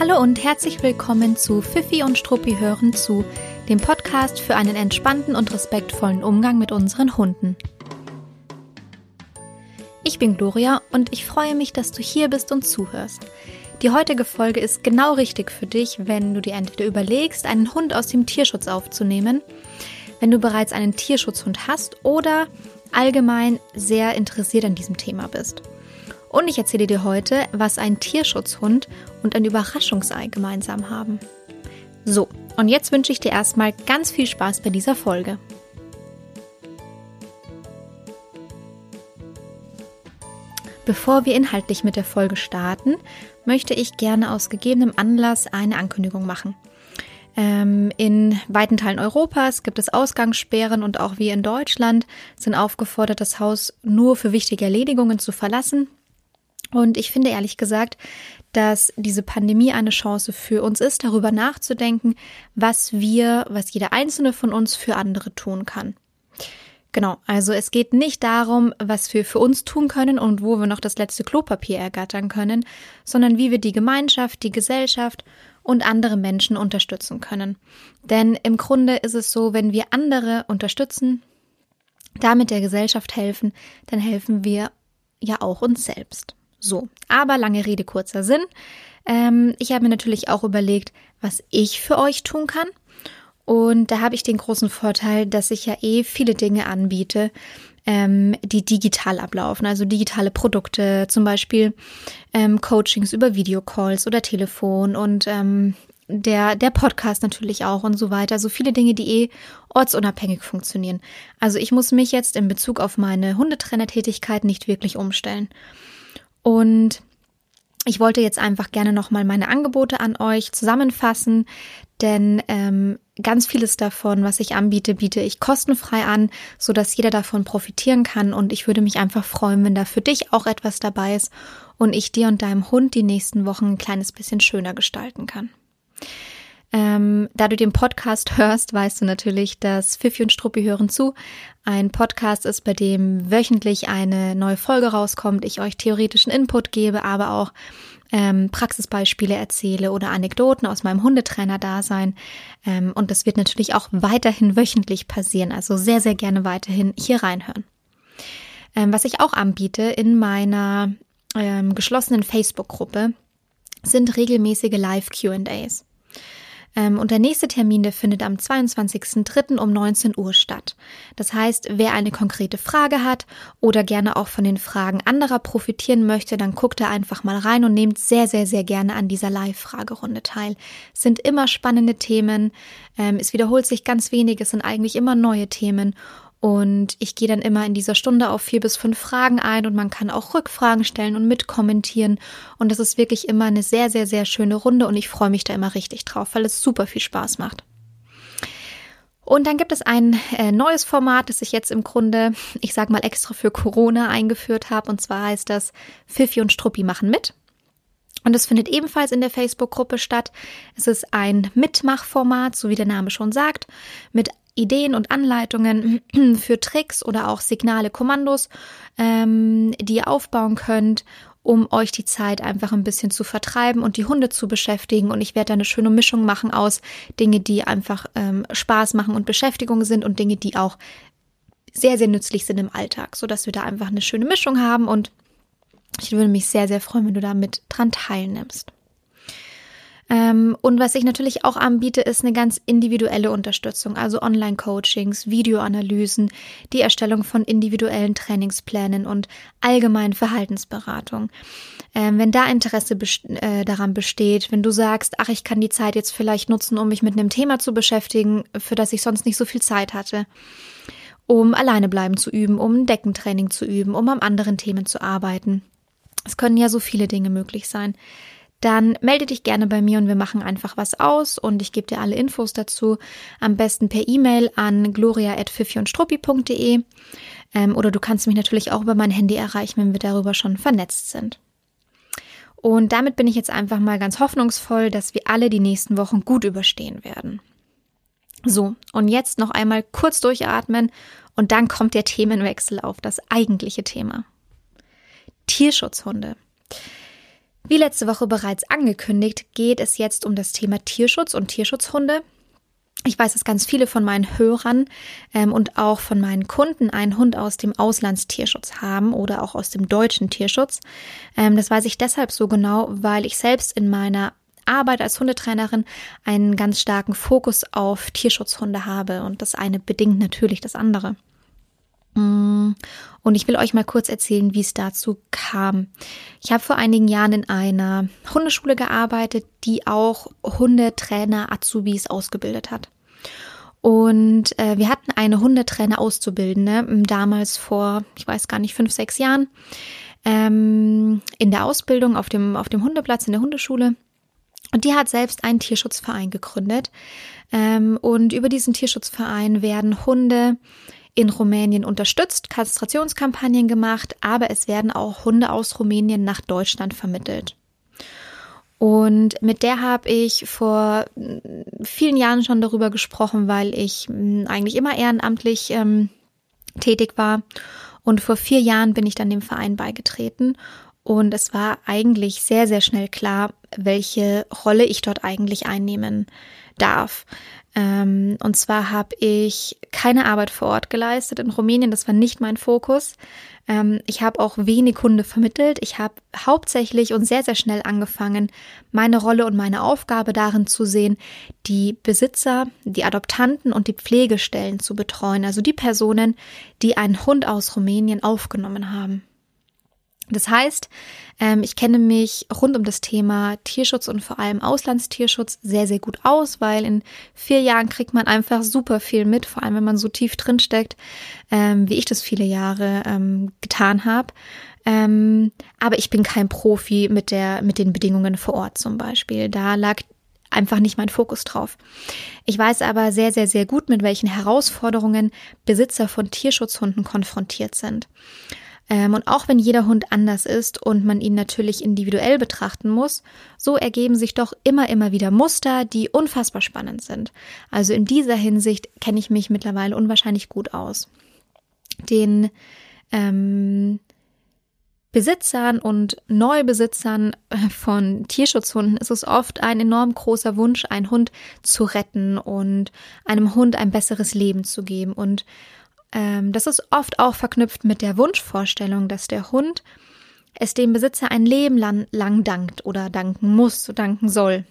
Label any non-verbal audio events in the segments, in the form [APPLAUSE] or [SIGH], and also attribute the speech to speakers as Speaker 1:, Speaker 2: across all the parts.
Speaker 1: Hallo und herzlich willkommen zu Fifi und Struppi hören zu, dem Podcast für einen entspannten und respektvollen Umgang mit unseren Hunden. Ich bin Gloria und ich freue mich, dass du hier bist und zuhörst. Die heutige Folge ist genau richtig für dich, wenn du dir entweder überlegst, einen Hund aus dem Tierschutz aufzunehmen, wenn du bereits einen Tierschutzhund hast oder allgemein sehr interessiert an diesem Thema bist. Und ich erzähle dir heute, was ein Tierschutzhund und ein Überraschungsei gemeinsam haben. So, und jetzt wünsche ich dir erstmal ganz viel Spaß bei dieser Folge. Bevor wir inhaltlich mit der Folge starten, möchte ich gerne aus gegebenem Anlass eine Ankündigung machen. Ähm, in weiten Teilen Europas gibt es Ausgangssperren und auch wir in Deutschland sind aufgefordert, das Haus nur für wichtige Erledigungen zu verlassen. Und ich finde ehrlich gesagt, dass diese Pandemie eine Chance für uns ist, darüber nachzudenken, was wir, was jeder einzelne von uns für andere tun kann. Genau, also es geht nicht darum, was wir für uns tun können und wo wir noch das letzte Klopapier ergattern können, sondern wie wir die Gemeinschaft, die Gesellschaft und andere Menschen unterstützen können. Denn im Grunde ist es so, wenn wir andere unterstützen, damit der Gesellschaft helfen, dann helfen wir ja auch uns selbst. So, aber lange Rede, kurzer Sinn. Ähm, ich habe mir natürlich auch überlegt, was ich für euch tun kann. Und da habe ich den großen Vorteil, dass ich ja eh viele Dinge anbiete, ähm, die digital ablaufen, also digitale Produkte, zum Beispiel ähm, Coachings über Videocalls oder Telefon und ähm, der, der Podcast natürlich auch und so weiter. So also viele Dinge, die eh ortsunabhängig funktionieren. Also ich muss mich jetzt in Bezug auf meine Hundetrainertätigkeit nicht wirklich umstellen. Und ich wollte jetzt einfach gerne nochmal meine Angebote an euch zusammenfassen, denn ähm, ganz vieles davon, was ich anbiete, biete ich kostenfrei an, so dass jeder davon profitieren kann. Und ich würde mich einfach freuen, wenn da für dich auch etwas dabei ist und ich dir und deinem Hund die nächsten Wochen ein kleines bisschen schöner gestalten kann. Ähm, da du den Podcast hörst, weißt du natürlich, dass Fifi und Struppi hören zu. Ein Podcast ist, bei dem wöchentlich eine neue Folge rauskommt, ich euch theoretischen Input gebe, aber auch ähm, Praxisbeispiele erzähle oder Anekdoten aus meinem Hundetrainer-Dasein. Ähm, und das wird natürlich auch weiterhin wöchentlich passieren, also sehr, sehr gerne weiterhin hier reinhören. Ähm, was ich auch anbiete in meiner ähm, geschlossenen Facebook-Gruppe sind regelmäßige Live-QAs. Ähm, und der nächste Termin, der findet am 22.03. um 19 Uhr statt. Das heißt, wer eine konkrete Frage hat oder gerne auch von den Fragen anderer profitieren möchte, dann guckt da einfach mal rein und nehmt sehr, sehr, sehr gerne an dieser Live-Fragerunde teil. Es sind immer spannende Themen. Ähm, es wiederholt sich ganz wenig. Es sind eigentlich immer neue Themen. Und ich gehe dann immer in dieser Stunde auf vier bis fünf Fragen ein und man kann auch Rückfragen stellen und mitkommentieren. Und das ist wirklich immer eine sehr, sehr, sehr schöne Runde und ich freue mich da immer richtig drauf, weil es super viel Spaß macht. Und dann gibt es ein äh, neues Format, das ich jetzt im Grunde, ich sag mal extra für Corona eingeführt habe. Und zwar heißt das Fifi und Struppi machen mit. Und es findet ebenfalls in der Facebook-Gruppe statt. Es ist ein Mitmachformat, so wie der Name schon sagt, mit Ideen und Anleitungen für Tricks oder auch Signale, Kommandos, ähm, die ihr aufbauen könnt, um euch die Zeit einfach ein bisschen zu vertreiben und die Hunde zu beschäftigen. Und ich werde da eine schöne Mischung machen aus Dinge, die einfach ähm, Spaß machen und Beschäftigung sind und Dinge, die auch sehr, sehr nützlich sind im Alltag, sodass wir da einfach eine schöne Mischung haben. Und ich würde mich sehr, sehr freuen, wenn du da mit dran teilnimmst. Ähm, und was ich natürlich auch anbiete, ist eine ganz individuelle Unterstützung, also Online-Coachings, Videoanalysen, die Erstellung von individuellen Trainingsplänen und allgemein Verhaltensberatung. Ähm, wenn da Interesse äh, daran besteht, wenn du sagst, ach, ich kann die Zeit jetzt vielleicht nutzen, um mich mit einem Thema zu beschäftigen, für das ich sonst nicht so viel Zeit hatte, um alleine bleiben zu üben, um ein Deckentraining zu üben, um an anderen Themen zu arbeiten. Es können ja so viele Dinge möglich sein dann melde dich gerne bei mir und wir machen einfach was aus und ich gebe dir alle Infos dazu. Am besten per E-Mail an gloria.fifiundstruppi.de ähm, oder du kannst mich natürlich auch über mein Handy erreichen, wenn wir darüber schon vernetzt sind. Und damit bin ich jetzt einfach mal ganz hoffnungsvoll, dass wir alle die nächsten Wochen gut überstehen werden. So, und jetzt noch einmal kurz durchatmen und dann kommt der Themenwechsel auf das eigentliche Thema. Tierschutzhunde. Wie letzte Woche bereits angekündigt, geht es jetzt um das Thema Tierschutz und Tierschutzhunde. Ich weiß, dass ganz viele von meinen Hörern ähm, und auch von meinen Kunden einen Hund aus dem Auslandstierschutz haben oder auch aus dem deutschen Tierschutz. Ähm, das weiß ich deshalb so genau, weil ich selbst in meiner Arbeit als Hundetrainerin einen ganz starken Fokus auf Tierschutzhunde habe und das eine bedingt natürlich das andere. Mm, und ich will euch mal kurz erzählen, wie es dazu kam. Ich habe vor einigen Jahren in einer Hundeschule gearbeitet, die auch Hundetrainer Azubis ausgebildet hat. Und äh, wir hatten eine Hundetrainer Auszubildende, damals vor, ich weiß gar nicht, fünf, sechs Jahren, ähm, in der Ausbildung auf dem, auf dem Hundeplatz in der Hundeschule. Und die hat selbst einen Tierschutzverein gegründet. Ähm, und über diesen Tierschutzverein werden Hunde in Rumänien unterstützt, Kastrationskampagnen gemacht, aber es werden auch Hunde aus Rumänien nach Deutschland vermittelt. Und mit der habe ich vor mm, vielen Jahren schon darüber gesprochen, weil ich mm, eigentlich immer ehrenamtlich ähm, tätig war. Und vor vier Jahren bin ich dann dem Verein beigetreten. Und es war eigentlich sehr, sehr schnell klar, welche Rolle ich dort eigentlich einnehmen darf. Ähm, und zwar habe ich keine Arbeit vor Ort geleistet in Rumänien, das war nicht mein Fokus. Ähm, ich habe auch wenig Hunde vermittelt. Ich habe hauptsächlich und sehr, sehr schnell angefangen, meine Rolle und meine Aufgabe darin zu sehen, die Besitzer, die Adoptanten und die Pflegestellen zu betreuen, also die Personen, die einen Hund aus Rumänien aufgenommen haben. Das heißt, ähm, ich kenne mich rund um das Thema Tierschutz und vor allem Auslandstierschutz sehr, sehr gut aus, weil in vier Jahren kriegt man einfach super viel mit, vor allem wenn man so tief drin steckt, ähm, wie ich das viele Jahre ähm, getan habe. aber ich bin kein Profi mit der, mit den Bedingungen vor Ort zum Beispiel. Da lag einfach nicht mein Fokus drauf. Ich weiß aber sehr, sehr, sehr gut, mit welchen Herausforderungen Besitzer von Tierschutzhunden konfrontiert sind. Ähm, und auch wenn jeder Hund anders ist und man ihn natürlich individuell betrachten muss, so ergeben sich doch immer, immer wieder Muster, die unfassbar spannend sind. Also in dieser Hinsicht kenne ich mich mittlerweile unwahrscheinlich gut aus. Den ähm, Besitzern und Neubesitzern äh, von Tierschutzhunden ist es oft ein enorm großer Wunsch, einen Hund zu retten und einem Hund ein besseres Leben zu geben. Und ähm, das ist oft auch verknüpft mit der Wunschvorstellung, dass der Hund es dem Besitzer ein Leben lang, lang dankt oder danken muss, danken soll.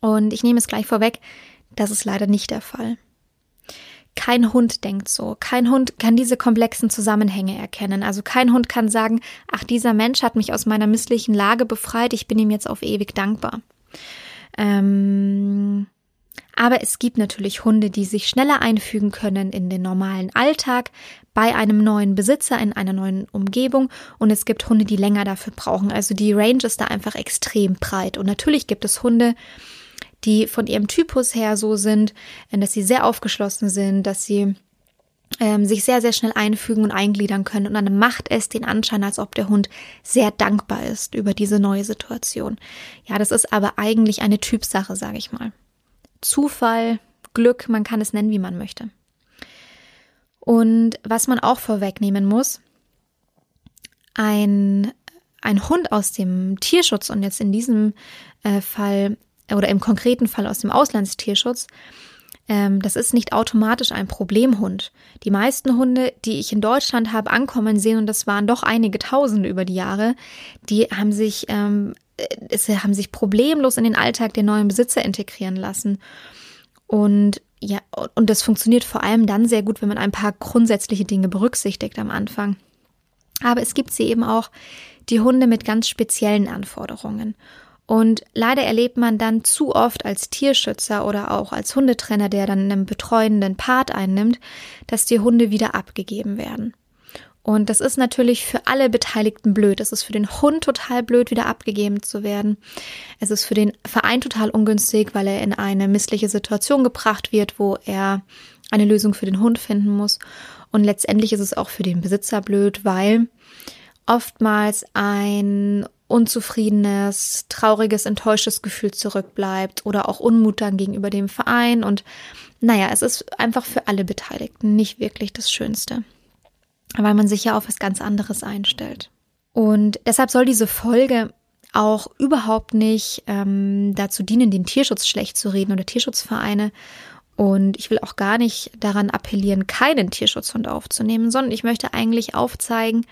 Speaker 1: Und ich nehme es gleich vorweg, das ist leider nicht der Fall. Kein Hund denkt so. Kein Hund kann diese komplexen Zusammenhänge erkennen. Also kein Hund kann sagen, ach, dieser Mensch hat mich aus meiner misslichen Lage befreit, ich bin ihm jetzt auf ewig dankbar. Ähm, aber es gibt natürlich Hunde, die sich schneller einfügen können in den normalen Alltag, bei einem neuen Besitzer in einer neuen Umgebung und es gibt Hunde, die länger dafür brauchen. Also die Range ist da einfach extrem breit. Und natürlich gibt es Hunde, die von ihrem Typus her so sind, dass sie sehr aufgeschlossen sind, dass sie ähm, sich sehr, sehr schnell einfügen und eingliedern können. Und dann macht es den Anschein, als ob der Hund sehr dankbar ist über diese neue Situation. Ja, das ist aber eigentlich eine Typsache, sage ich mal. Zufall, Glück, man kann es nennen, wie man möchte. Und was man auch vorwegnehmen muss, ein, ein Hund aus dem Tierschutz und jetzt in diesem äh, Fall oder im konkreten Fall aus dem Auslandstierschutz, ähm, das ist nicht automatisch ein Problemhund. Die meisten Hunde, die ich in Deutschland habe ankommen sehen, und das waren doch einige Tausende über die Jahre, die haben sich ähm, es haben sich problemlos in den Alltag der neuen Besitzer integrieren lassen. Und ja, und das funktioniert vor allem dann sehr gut, wenn man ein paar grundsätzliche Dinge berücksichtigt am Anfang. Aber es gibt sie eben auch, die Hunde mit ganz speziellen Anforderungen. Und leider erlebt man dann zu oft als Tierschützer oder auch als Hundetrainer, der dann einen betreuenden Part einnimmt, dass die Hunde wieder abgegeben werden. Und das ist natürlich für alle Beteiligten blöd. Es ist für den Hund total blöd, wieder abgegeben zu werden. Es ist für den Verein total ungünstig, weil er in eine missliche Situation gebracht wird, wo er eine Lösung für den Hund finden muss. Und letztendlich ist es auch für den Besitzer blöd, weil oftmals ein unzufriedenes, trauriges, enttäuschtes Gefühl zurückbleibt oder auch Unmut dann gegenüber dem Verein. Und naja, es ist einfach für alle Beteiligten nicht wirklich das Schönste weil man sich ja auf was ganz anderes einstellt. Und deshalb soll diese Folge auch überhaupt nicht ähm, dazu dienen, den Tierschutz schlecht zu reden oder Tierschutzvereine. Und ich will auch gar nicht daran appellieren, keinen Tierschutzhund aufzunehmen, sondern ich möchte eigentlich aufzeigen,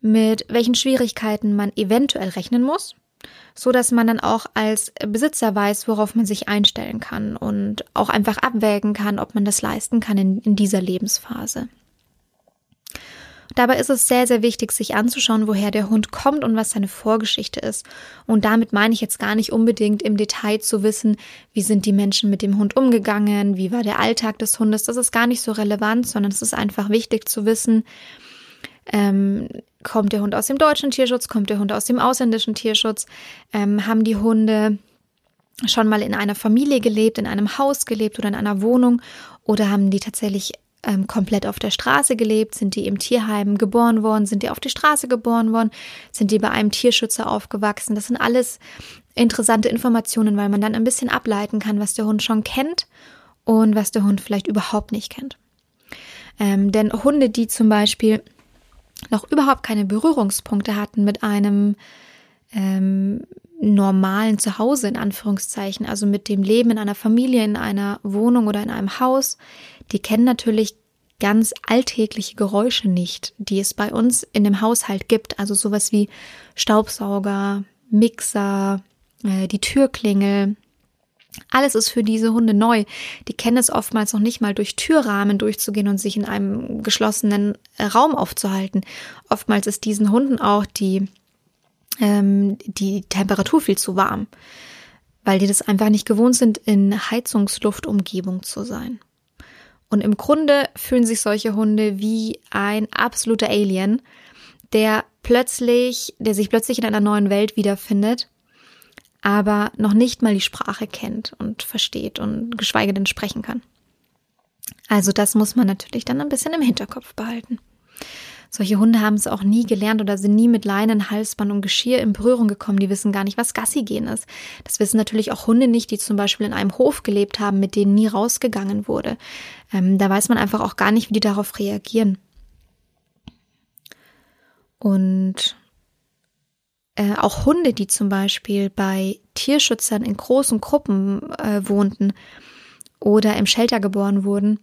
Speaker 1: mit welchen Schwierigkeiten man eventuell rechnen muss, so dass man dann auch als Besitzer weiß, worauf man sich einstellen kann und auch einfach abwägen kann, ob man das leisten kann in, in dieser Lebensphase. Dabei ist es sehr, sehr wichtig, sich anzuschauen, woher der Hund kommt und was seine Vorgeschichte ist. Und damit meine ich jetzt gar nicht unbedingt im Detail zu wissen, wie sind die Menschen mit dem Hund umgegangen, wie war der Alltag des Hundes. Das ist gar nicht so relevant, sondern es ist einfach wichtig zu wissen, ähm, kommt der Hund aus dem deutschen Tierschutz, kommt der Hund aus dem ausländischen Tierschutz, ähm, haben die Hunde schon mal in einer Familie gelebt, in einem Haus gelebt oder in einer Wohnung oder haben die tatsächlich ähm, komplett auf der Straße gelebt? Sind die im Tierheim geboren worden? Sind die auf die Straße geboren worden? Sind die bei einem Tierschützer aufgewachsen? Das sind alles interessante Informationen, weil man dann ein bisschen ableiten kann, was der Hund schon kennt und was der Hund vielleicht überhaupt nicht kennt. Ähm, denn Hunde, die zum Beispiel noch überhaupt keine Berührungspunkte hatten mit einem ähm, normalen Zuhause in Anführungszeichen, also mit dem Leben in einer Familie, in einer Wohnung oder in einem Haus, die kennen natürlich ganz alltägliche Geräusche nicht, die es bei uns in dem Haushalt gibt. Also sowas wie Staubsauger, Mixer, äh, die Türklingel. Alles ist für diese Hunde neu. Die kennen es oftmals noch nicht mal durch Türrahmen durchzugehen und sich in einem geschlossenen Raum aufzuhalten. Oftmals ist diesen Hunden auch die, ähm, die Temperatur viel zu warm, weil die das einfach nicht gewohnt sind, in Heizungsluftumgebung zu sein. Und im Grunde fühlen sich solche Hunde wie ein absoluter Alien, der plötzlich, der sich plötzlich in einer neuen Welt wiederfindet, aber noch nicht mal die Sprache kennt und versteht und geschweige denn sprechen kann. Also das muss man natürlich dann ein bisschen im Hinterkopf behalten. Solche Hunde haben es auch nie gelernt oder sind nie mit Leinen, Halsband und Geschirr in Berührung gekommen. Die wissen gar nicht, was Gassi gehen ist. Das wissen natürlich auch Hunde nicht, die zum Beispiel in einem Hof gelebt haben, mit denen nie rausgegangen wurde. Ähm, da weiß man einfach auch gar nicht, wie die darauf reagieren. Und äh, auch Hunde, die zum Beispiel bei Tierschützern in großen Gruppen äh, wohnten oder im Shelter geboren wurden,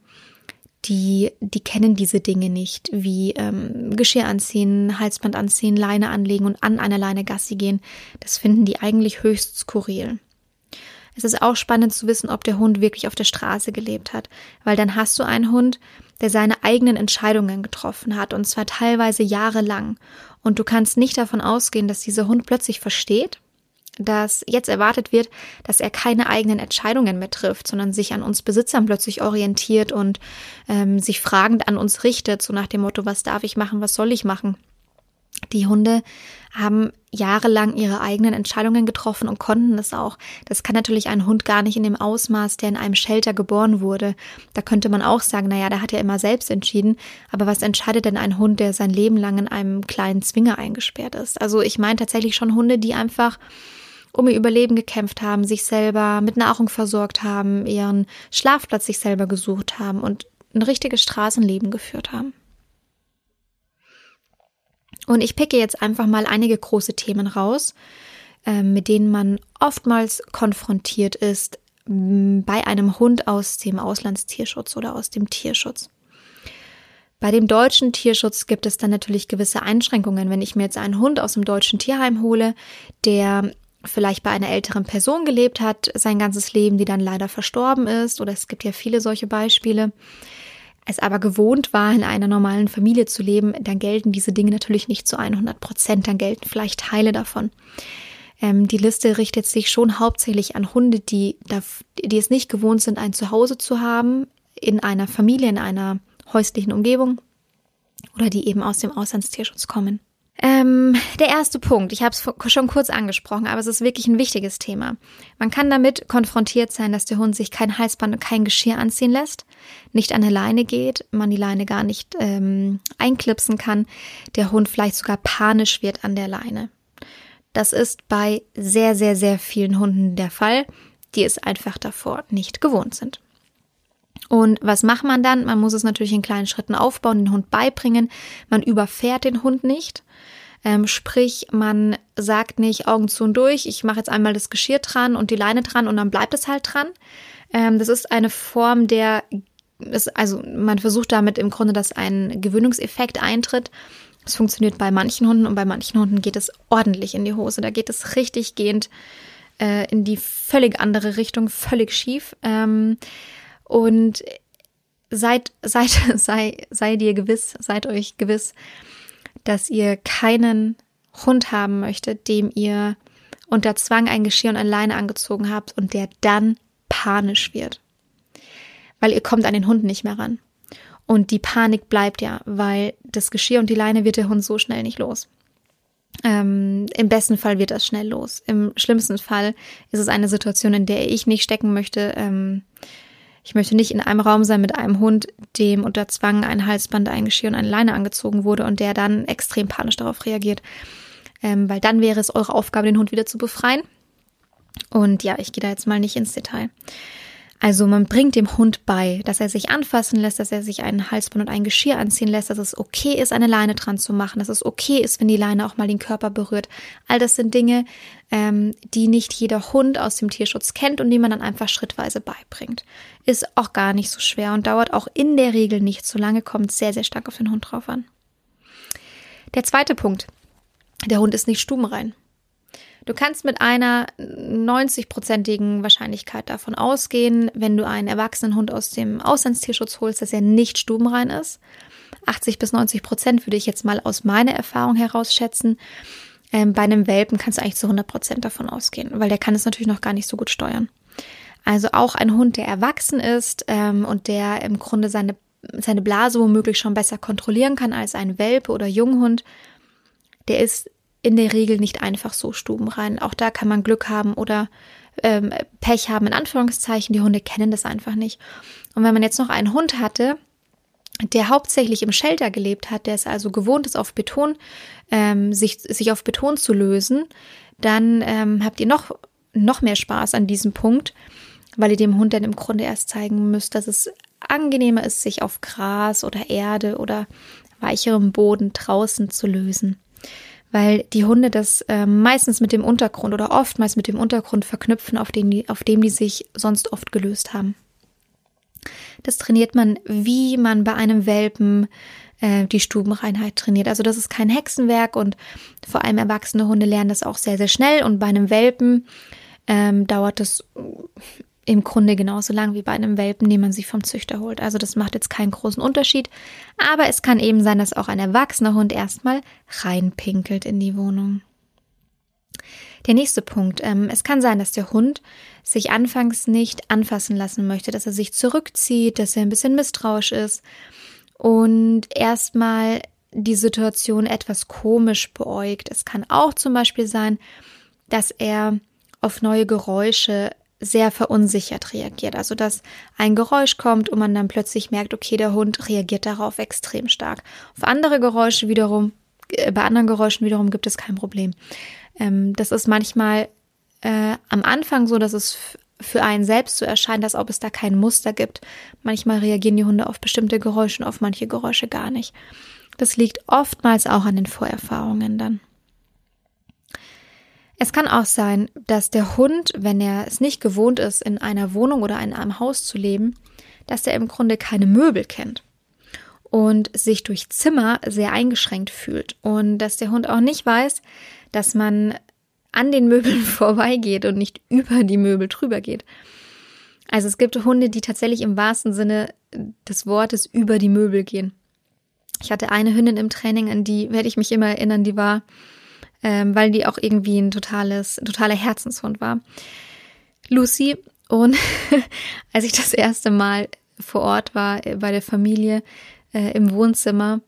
Speaker 1: die, die kennen diese Dinge nicht, wie ähm, Geschirr anziehen, Halsband anziehen, Leine anlegen und an einer Leine Gassi gehen. Das finden die eigentlich höchst skurril. Es ist auch spannend zu wissen, ob der Hund wirklich auf der Straße gelebt hat, weil dann hast du einen Hund, der seine eigenen Entscheidungen getroffen hat und zwar teilweise jahrelang. Und du kannst nicht davon ausgehen, dass dieser Hund plötzlich versteht, dass jetzt erwartet wird, dass er keine eigenen Entscheidungen mehr trifft, sondern sich an uns Besitzern plötzlich orientiert und ähm, sich fragend an uns richtet, so nach dem Motto, was darf ich machen, was soll ich machen. Die Hunde haben jahrelang ihre eigenen Entscheidungen getroffen und konnten es auch. Das kann natürlich ein Hund gar nicht in dem Ausmaß, der in einem Shelter geboren wurde. Da könnte man auch sagen, naja, der hat ja immer selbst entschieden. Aber was entscheidet denn ein Hund, der sein Leben lang in einem kleinen Zwinger eingesperrt ist? Also ich meine tatsächlich schon Hunde, die einfach um ihr Überleben gekämpft haben, sich selber mit Nahrung versorgt haben, ihren Schlafplatz sich selber gesucht haben und ein richtiges Straßenleben geführt haben. Und ich picke jetzt einfach mal einige große Themen raus, äh, mit denen man oftmals konfrontiert ist bei einem Hund aus dem Auslandstierschutz oder aus dem Tierschutz. Bei dem deutschen Tierschutz gibt es dann natürlich gewisse Einschränkungen. Wenn ich mir jetzt einen Hund aus dem deutschen Tierheim hole, der vielleicht bei einer älteren Person gelebt hat, sein ganzes Leben, die dann leider verstorben ist, oder es gibt ja viele solche Beispiele, es aber gewohnt war, in einer normalen Familie zu leben, dann gelten diese Dinge natürlich nicht zu 100 Prozent, dann gelten vielleicht Teile davon. Ähm, die Liste richtet sich schon hauptsächlich an Hunde, die, die es nicht gewohnt sind, ein Zuhause zu haben, in einer Familie, in einer häuslichen Umgebung oder die eben aus dem Auslandstierschutz kommen. Ähm, der erste Punkt, ich habe es schon kurz angesprochen, aber es ist wirklich ein wichtiges Thema. Man kann damit konfrontiert sein, dass der Hund sich kein Halsband und kein Geschirr anziehen lässt, nicht an der Leine geht, man die Leine gar nicht ähm, einklipsen kann, der Hund vielleicht sogar panisch wird an der Leine. Das ist bei sehr, sehr, sehr vielen Hunden der Fall, die es einfach davor nicht gewohnt sind. Und was macht man dann? Man muss es natürlich in kleinen Schritten aufbauen, den Hund beibringen. Man überfährt den Hund nicht. Ähm, sprich, man sagt nicht Augen zu und durch, ich mache jetzt einmal das Geschirr dran und die Leine dran und dann bleibt es halt dran. Ähm, das ist eine Form der, ist, also man versucht damit im Grunde, dass ein Gewöhnungseffekt eintritt. Es funktioniert bei manchen Hunden und bei manchen Hunden geht es ordentlich in die Hose. Da geht es richtig gehend äh, in die völlig andere Richtung, völlig schief. Ähm, und seid, seid, [LAUGHS] sei, sei dir gewiss, seid euch gewiss, dass ihr keinen Hund haben möchtet, dem ihr unter Zwang ein Geschirr und eine Leine angezogen habt und der dann panisch wird. Weil ihr kommt an den Hund nicht mehr ran. Und die Panik bleibt ja, weil das Geschirr und die Leine wird der Hund so schnell nicht los. Ähm, Im besten Fall wird das schnell los. Im schlimmsten Fall ist es eine Situation, in der ich nicht stecken möchte. Ähm, ich möchte nicht in einem Raum sein mit einem Hund, dem unter Zwang ein Halsband, ein Geschirr und eine Leine angezogen wurde und der dann extrem panisch darauf reagiert. Ähm, weil dann wäre es eure Aufgabe, den Hund wieder zu befreien. Und ja, ich gehe da jetzt mal nicht ins Detail. Also man bringt dem Hund bei, dass er sich anfassen lässt, dass er sich einen Halsband und ein Geschirr anziehen lässt, dass es okay ist, eine Leine dran zu machen, dass es okay ist, wenn die Leine auch mal den Körper berührt. All das sind Dinge, ähm, die nicht jeder Hund aus dem Tierschutz kennt und die man dann einfach schrittweise beibringt. Ist auch gar nicht so schwer und dauert auch in der Regel nicht so lange, kommt sehr, sehr stark auf den Hund drauf an. Der zweite Punkt. Der Hund ist nicht stubenrein. Du kannst mit einer 90-prozentigen Wahrscheinlichkeit davon ausgehen, wenn du einen erwachsenen Hund aus dem Auslandstierschutz holst, dass er nicht stubenrein ist. 80 bis 90 Prozent würde ich jetzt mal aus meiner Erfahrung heraus schätzen. Ähm, bei einem Welpen kannst du eigentlich zu 100 Prozent davon ausgehen, weil der kann es natürlich noch gar nicht so gut steuern. Also auch ein Hund, der erwachsen ist ähm, und der im Grunde seine, seine Blase womöglich schon besser kontrollieren kann als ein Welpe oder Junghund, der ist in der Regel nicht einfach so stubenrein. Auch da kann man Glück haben oder ähm, Pech haben, in Anführungszeichen. Die Hunde kennen das einfach nicht. Und wenn man jetzt noch einen Hund hatte, der hauptsächlich im Shelter gelebt hat, der es also gewohnt ist, auf Beton, ähm, sich, sich auf Beton zu lösen, dann ähm, habt ihr noch, noch mehr Spaß an diesem Punkt, weil ihr dem Hund dann im Grunde erst zeigen müsst, dass es angenehmer ist, sich auf Gras oder Erde oder weicherem Boden draußen zu lösen weil die Hunde das äh, meistens mit dem Untergrund oder oftmals mit dem Untergrund verknüpfen, auf dem, die, auf dem die sich sonst oft gelöst haben. Das trainiert man, wie man bei einem Welpen äh, die Stubenreinheit trainiert. Also das ist kein Hexenwerk und vor allem erwachsene Hunde lernen das auch sehr, sehr schnell und bei einem Welpen ähm, dauert das im Grunde genauso lang wie bei einem Welpen, den man sich vom Züchter holt. Also das macht jetzt keinen großen Unterschied. Aber es kann eben sein, dass auch ein erwachsener Hund erstmal reinpinkelt in die Wohnung. Der nächste Punkt. Ähm, es kann sein, dass der Hund sich anfangs nicht anfassen lassen möchte, dass er sich zurückzieht, dass er ein bisschen misstrauisch ist und erstmal die Situation etwas komisch beäugt. Es kann auch zum Beispiel sein, dass er auf neue Geräusche sehr verunsichert reagiert. Also dass ein Geräusch kommt und man dann plötzlich merkt, okay, der Hund reagiert darauf extrem stark. Auf andere Geräusche wiederum, äh, bei anderen Geräuschen wiederum gibt es kein Problem. Ähm, das ist manchmal äh, am Anfang so, dass es für einen selbst so erscheint, als ob es da kein Muster gibt. Manchmal reagieren die Hunde auf bestimmte Geräusche und auf manche Geräusche gar nicht. Das liegt oftmals auch an den Vorerfahrungen dann. Es kann auch sein, dass der Hund, wenn er es nicht gewohnt ist, in einer Wohnung oder in einem Haus zu leben, dass er im Grunde keine Möbel kennt und sich durch Zimmer sehr eingeschränkt fühlt und dass der Hund auch nicht weiß, dass man an den Möbeln [LAUGHS] vorbeigeht und nicht über die Möbel drüber geht. Also es gibt Hunde, die tatsächlich im wahrsten Sinne des Wortes über die Möbel gehen. Ich hatte eine Hündin im Training, an die werde ich mich immer erinnern, die war ähm, weil die auch irgendwie ein totales, totaler Herzenshund war. Lucy und [LAUGHS] als ich das erste Mal vor Ort war äh, bei der Familie äh, im Wohnzimmer,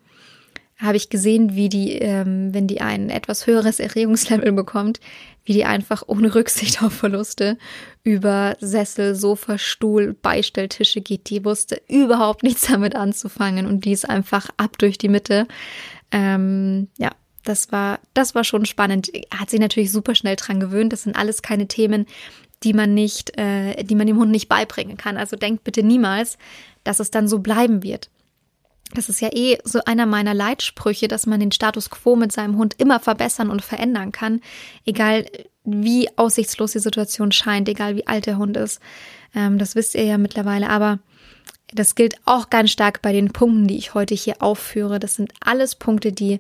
Speaker 1: habe ich gesehen, wie die, ähm, wenn die ein etwas höheres Erregungslevel bekommt, wie die einfach ohne Rücksicht auf Verluste über Sessel, Sofa, Stuhl, Beistelltische geht. Die wusste überhaupt nichts damit anzufangen und die ist einfach ab durch die Mitte. Ähm, ja, das war, das war schon spannend. Hat sich natürlich super schnell dran gewöhnt. Das sind alles keine Themen, die man nicht, äh, die man dem Hund nicht beibringen kann. Also denkt bitte niemals, dass es dann so bleiben wird. Das ist ja eh so einer meiner Leitsprüche, dass man den Status quo mit seinem Hund immer verbessern und verändern kann, egal wie aussichtslos die Situation scheint, egal wie alt der Hund ist. Ähm, das wisst ihr ja mittlerweile, aber das gilt auch ganz stark bei den Punkten, die ich heute hier aufführe. Das sind alles Punkte, die,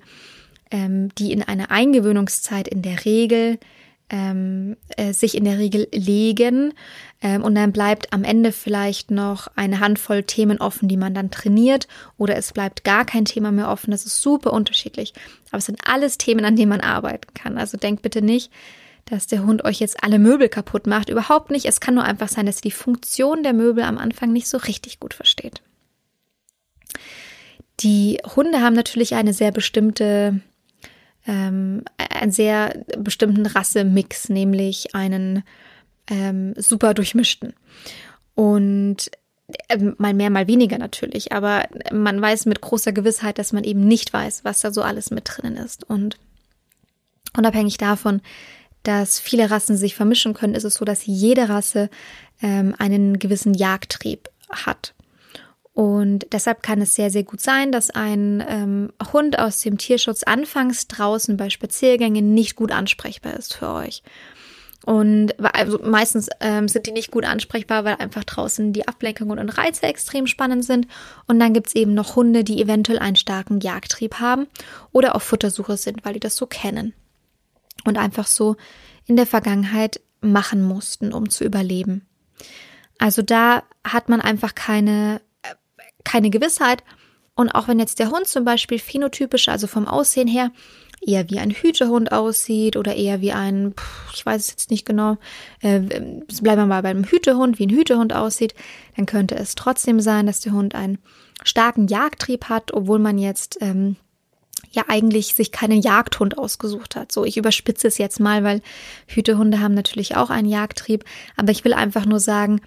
Speaker 1: ähm, die in einer Eingewöhnungszeit in der Regel ähm, äh, sich in der Regel legen ähm, und dann bleibt am Ende vielleicht noch eine Handvoll Themen offen, die man dann trainiert oder es bleibt gar kein Thema mehr offen. Das ist super unterschiedlich, aber es sind alles Themen, an denen man arbeiten kann. Also denkt bitte nicht, dass der Hund euch jetzt alle Möbel kaputt macht. Überhaupt nicht. Es kann nur einfach sein, dass ihr die Funktion der Möbel am Anfang nicht so richtig gut versteht. Die Hunde haben natürlich eine sehr bestimmte, ähm, einen sehr bestimmten Rassemix, nämlich einen ähm, super durchmischten. Und äh, mal mehr, mal weniger natürlich, aber man weiß mit großer Gewissheit, dass man eben nicht weiß, was da so alles mit drinnen ist. Und unabhängig davon, dass viele Rassen sich vermischen können, ist es so, dass jede Rasse ähm, einen gewissen Jagdtrieb hat. Und deshalb kann es sehr, sehr gut sein, dass ein ähm, Hund aus dem Tierschutz anfangs draußen bei Spaziergängen nicht gut ansprechbar ist für euch. Und also meistens ähm, sind die nicht gut ansprechbar, weil einfach draußen die Ablenkungen und Reize extrem spannend sind. Und dann gibt's eben noch Hunde, die eventuell einen starken Jagdtrieb haben oder auf Futtersuche sind, weil die das so kennen und einfach so in der Vergangenheit machen mussten, um zu überleben. Also da hat man einfach keine, keine Gewissheit. Und auch wenn jetzt der Hund zum Beispiel phänotypisch, also vom Aussehen her, eher wie ein Hütehund aussieht oder eher wie ein, ich weiß es jetzt nicht genau, äh, bleiben wir mal beim Hütehund, wie ein Hütehund aussieht, dann könnte es trotzdem sein, dass der Hund einen starken Jagdtrieb hat, obwohl man jetzt ähm, ja eigentlich sich keinen Jagdhund ausgesucht hat. So, ich überspitze es jetzt mal, weil Hütehunde haben natürlich auch einen Jagdtrieb, aber ich will einfach nur sagen,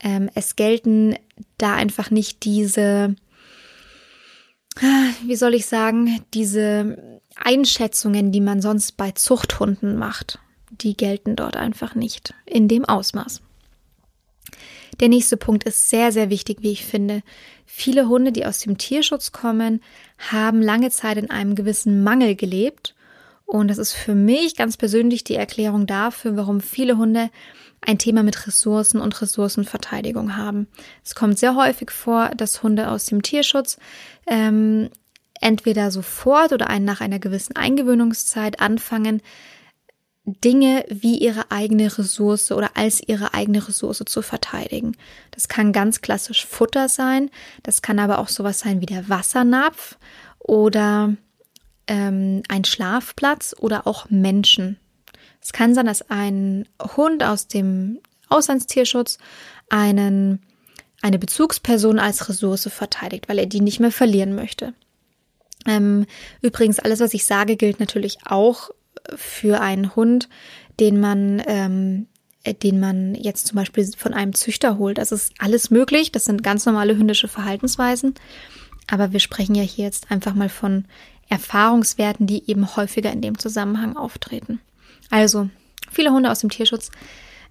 Speaker 1: ähm, es gelten da einfach nicht diese, wie soll ich sagen, diese Einschätzungen, die man sonst bei Zuchthunden macht. Die gelten dort einfach nicht in dem Ausmaß. Der nächste Punkt ist sehr, sehr wichtig, wie ich finde. Viele Hunde, die aus dem Tierschutz kommen, haben lange Zeit in einem gewissen Mangel gelebt. Und das ist für mich ganz persönlich die Erklärung dafür, warum viele Hunde ein Thema mit Ressourcen und Ressourcenverteidigung haben. Es kommt sehr häufig vor, dass Hunde aus dem Tierschutz ähm, entweder sofort oder nach einer gewissen Eingewöhnungszeit anfangen, Dinge wie ihre eigene Ressource oder als ihre eigene Ressource zu verteidigen. Das kann ganz klassisch Futter sein, das kann aber auch sowas sein wie der Wassernapf oder ähm, ein Schlafplatz oder auch Menschen. Es kann sein, dass ein Hund aus dem Auslandstierschutz einen, eine Bezugsperson als Ressource verteidigt, weil er die nicht mehr verlieren möchte. Ähm, übrigens, alles, was ich sage, gilt natürlich auch für einen Hund, den man, ähm, den man jetzt zum Beispiel von einem Züchter holt. Das ist alles möglich. Das sind ganz normale hündische Verhaltensweisen. Aber wir sprechen ja hier jetzt einfach mal von Erfahrungswerten, die eben häufiger in dem Zusammenhang auftreten. Also, viele Hunde aus dem Tierschutz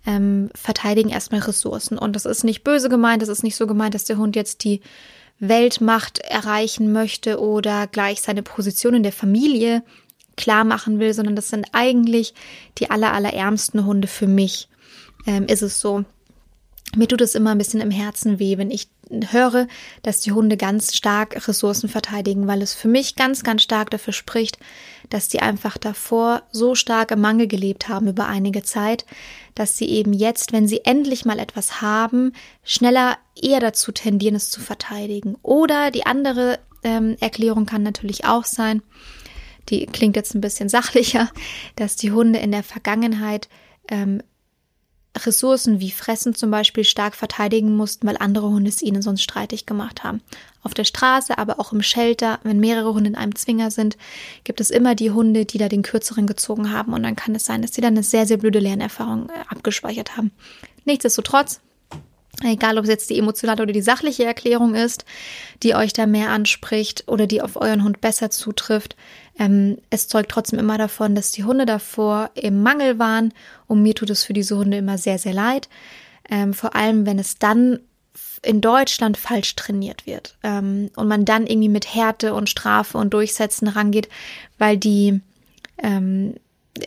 Speaker 1: ähm, verteidigen erstmal Ressourcen. Und das ist nicht böse gemeint, das ist nicht so gemeint, dass der Hund jetzt die Weltmacht erreichen möchte oder gleich seine Position in der Familie klar machen will, sondern das sind eigentlich die aller, allerärmsten Hunde für mich. Ähm, ist es so. Mir tut es immer ein bisschen im Herzen weh, wenn ich höre, dass die Hunde ganz stark Ressourcen verteidigen, weil es für mich ganz, ganz stark dafür spricht, dass die einfach davor so stark im Mangel gelebt haben über einige Zeit, dass sie eben jetzt, wenn sie endlich mal etwas haben, schneller eher dazu tendieren, es zu verteidigen. Oder die andere ähm, Erklärung kann natürlich auch sein, die klingt jetzt ein bisschen sachlicher, [LAUGHS] dass die Hunde in der Vergangenheit ähm, Ressourcen wie Fressen zum Beispiel stark verteidigen mussten, weil andere Hunde es ihnen sonst streitig gemacht haben. Auf der Straße, aber auch im Shelter, wenn mehrere Hunde in einem Zwinger sind, gibt es immer die Hunde, die da den kürzeren gezogen haben. Und dann kann es sein, dass sie dann eine sehr, sehr blöde Lernerfahrung äh, abgespeichert haben. Nichtsdestotrotz Egal, ob es jetzt die emotionale oder die sachliche Erklärung ist, die euch da mehr anspricht oder die auf euren Hund besser zutrifft. Ähm, es zeugt trotzdem immer davon, dass die Hunde davor im Mangel waren und mir tut es für diese Hunde immer sehr, sehr leid. Ähm, vor allem, wenn es dann in Deutschland falsch trainiert wird ähm, und man dann irgendwie mit Härte und Strafe und Durchsetzen rangeht, weil die ähm,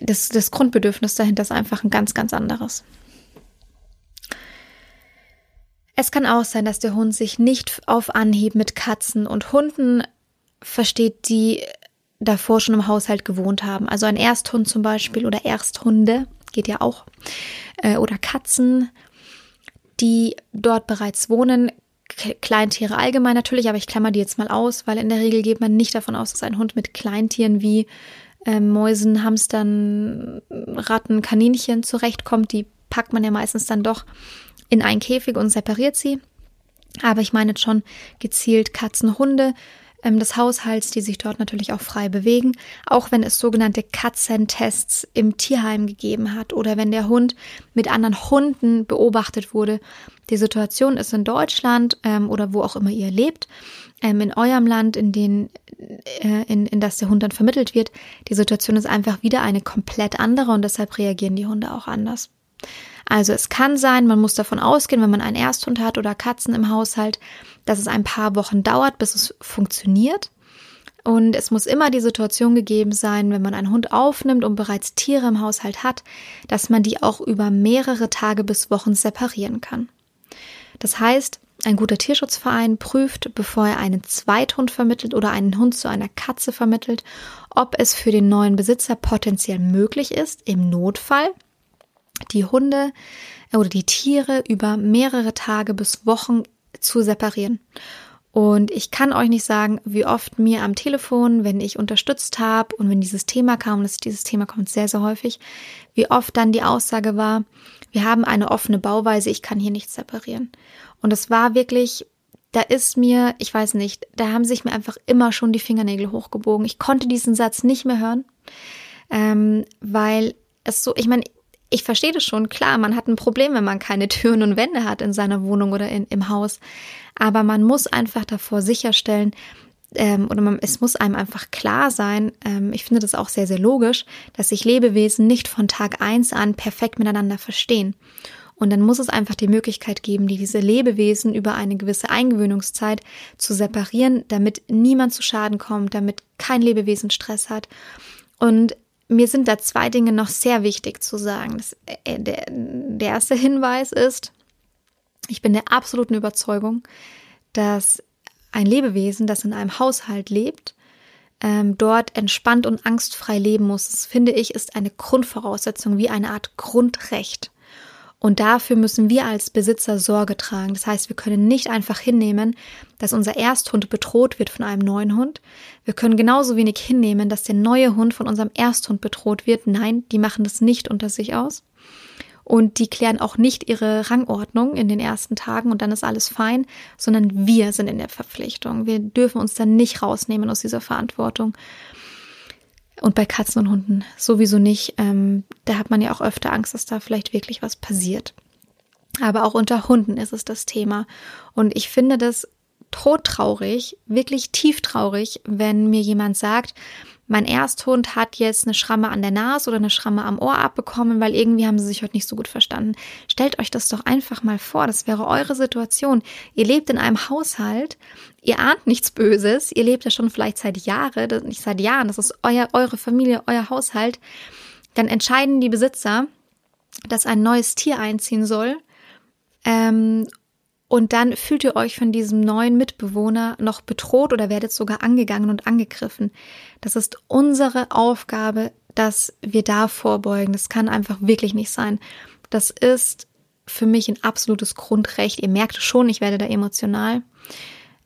Speaker 1: das, das Grundbedürfnis dahinter ist einfach ein ganz, ganz anderes. Es kann auch sein, dass der Hund sich nicht auf Anhieb mit Katzen und Hunden versteht, die davor schon im Haushalt gewohnt haben. Also ein Ersthund zum Beispiel oder Ersthunde geht ja auch. Äh, oder Katzen, die dort bereits wohnen. Kleintiere allgemein natürlich, aber ich klammer die jetzt mal aus, weil in der Regel geht man nicht davon aus, dass ein Hund mit Kleintieren wie äh, Mäusen, Hamstern, Ratten, Kaninchen zurechtkommt. Die packt man ja meistens dann doch in einen Käfig und separiert sie. Aber ich meine schon gezielt Katzen, Hunde, ähm, des Haushalts, die sich dort natürlich auch frei bewegen, auch wenn es sogenannte Katzentests im Tierheim gegeben hat oder wenn der Hund mit anderen Hunden beobachtet wurde. Die Situation ist in Deutschland ähm, oder wo auch immer ihr lebt, ähm, in eurem Land, in, den, äh, in, in das der Hund dann vermittelt wird, die Situation ist einfach wieder eine komplett andere und deshalb reagieren die Hunde auch anders. Also es kann sein, man muss davon ausgehen, wenn man einen Ersthund hat oder Katzen im Haushalt, dass es ein paar Wochen dauert, bis es funktioniert. Und es muss immer die Situation gegeben sein, wenn man einen Hund aufnimmt und bereits Tiere im Haushalt hat, dass man die auch über mehrere Tage bis Wochen separieren kann. Das heißt, ein guter Tierschutzverein prüft, bevor er einen Zweithund vermittelt oder einen Hund zu einer Katze vermittelt, ob es für den neuen Besitzer potenziell möglich ist, im Notfall die Hunde oder die Tiere über mehrere Tage bis Wochen zu separieren. Und ich kann euch nicht sagen, wie oft mir am Telefon, wenn ich unterstützt habe und wenn dieses Thema kam, und dieses Thema kommt sehr, sehr häufig, wie oft dann die Aussage war, wir haben eine offene Bauweise, ich kann hier nicht separieren. Und es war wirklich, da ist mir, ich weiß nicht, da haben sich mir einfach immer schon die Fingernägel hochgebogen. Ich konnte diesen Satz nicht mehr hören, ähm, weil es so, ich meine, ich verstehe das schon, klar, man hat ein Problem, wenn man keine [LAUGHS] Türen und Wände hat in seiner Wohnung oder in, im Haus. Aber man muss einfach davor sicherstellen, ähm, oder man, es muss einem einfach klar sein, ähm, ich finde das auch sehr, sehr logisch, dass sich Lebewesen nicht von Tag eins an perfekt miteinander verstehen. Und dann muss es einfach die Möglichkeit geben, die diese Lebewesen über eine gewisse Eingewöhnungszeit zu separieren, damit niemand zu Schaden kommt, damit kein Lebewesen Stress hat. Und mir sind da zwei Dinge noch sehr wichtig zu sagen. Das, äh, der, der erste Hinweis ist, ich bin der absoluten Überzeugung, dass ein Lebewesen, das in einem Haushalt lebt, ähm, dort entspannt und angstfrei leben muss. Das finde ich ist eine Grundvoraussetzung, wie eine Art Grundrecht. Und dafür müssen wir als Besitzer Sorge tragen. Das heißt, wir können nicht einfach hinnehmen, dass unser Ersthund bedroht wird von einem neuen Hund. Wir können genauso wenig hinnehmen, dass der neue Hund von unserem Ersthund bedroht wird. Nein, die machen das nicht unter sich aus. Und die klären auch nicht ihre Rangordnung in den ersten Tagen und dann ist alles fein, sondern wir sind in der Verpflichtung. Wir dürfen uns dann nicht rausnehmen aus dieser Verantwortung. Und bei Katzen und Hunden sowieso nicht. Ähm, da hat man ja auch öfter Angst, dass da vielleicht wirklich was passiert. Aber auch unter Hunden ist es das Thema. Und ich finde das todtraurig, wirklich tief traurig, wenn mir jemand sagt, mein Ersthund hat jetzt eine Schramme an der Nase oder eine Schramme am Ohr abbekommen, weil irgendwie haben sie sich heute nicht so gut verstanden. Stellt euch das doch einfach mal vor, das wäre eure Situation. Ihr lebt in einem Haushalt, ihr ahnt nichts Böses, ihr lebt ja schon vielleicht seit Jahren, nicht seit Jahren, das ist euer, eure Familie, euer Haushalt. Dann entscheiden die Besitzer, dass ein neues Tier einziehen soll. Ähm, und dann fühlt ihr euch von diesem neuen Mitbewohner noch bedroht oder werdet sogar angegangen und angegriffen. Das ist unsere Aufgabe, dass wir da vorbeugen. Das kann einfach wirklich nicht sein. Das ist für mich ein absolutes Grundrecht. Ihr merkt schon, ich werde da emotional.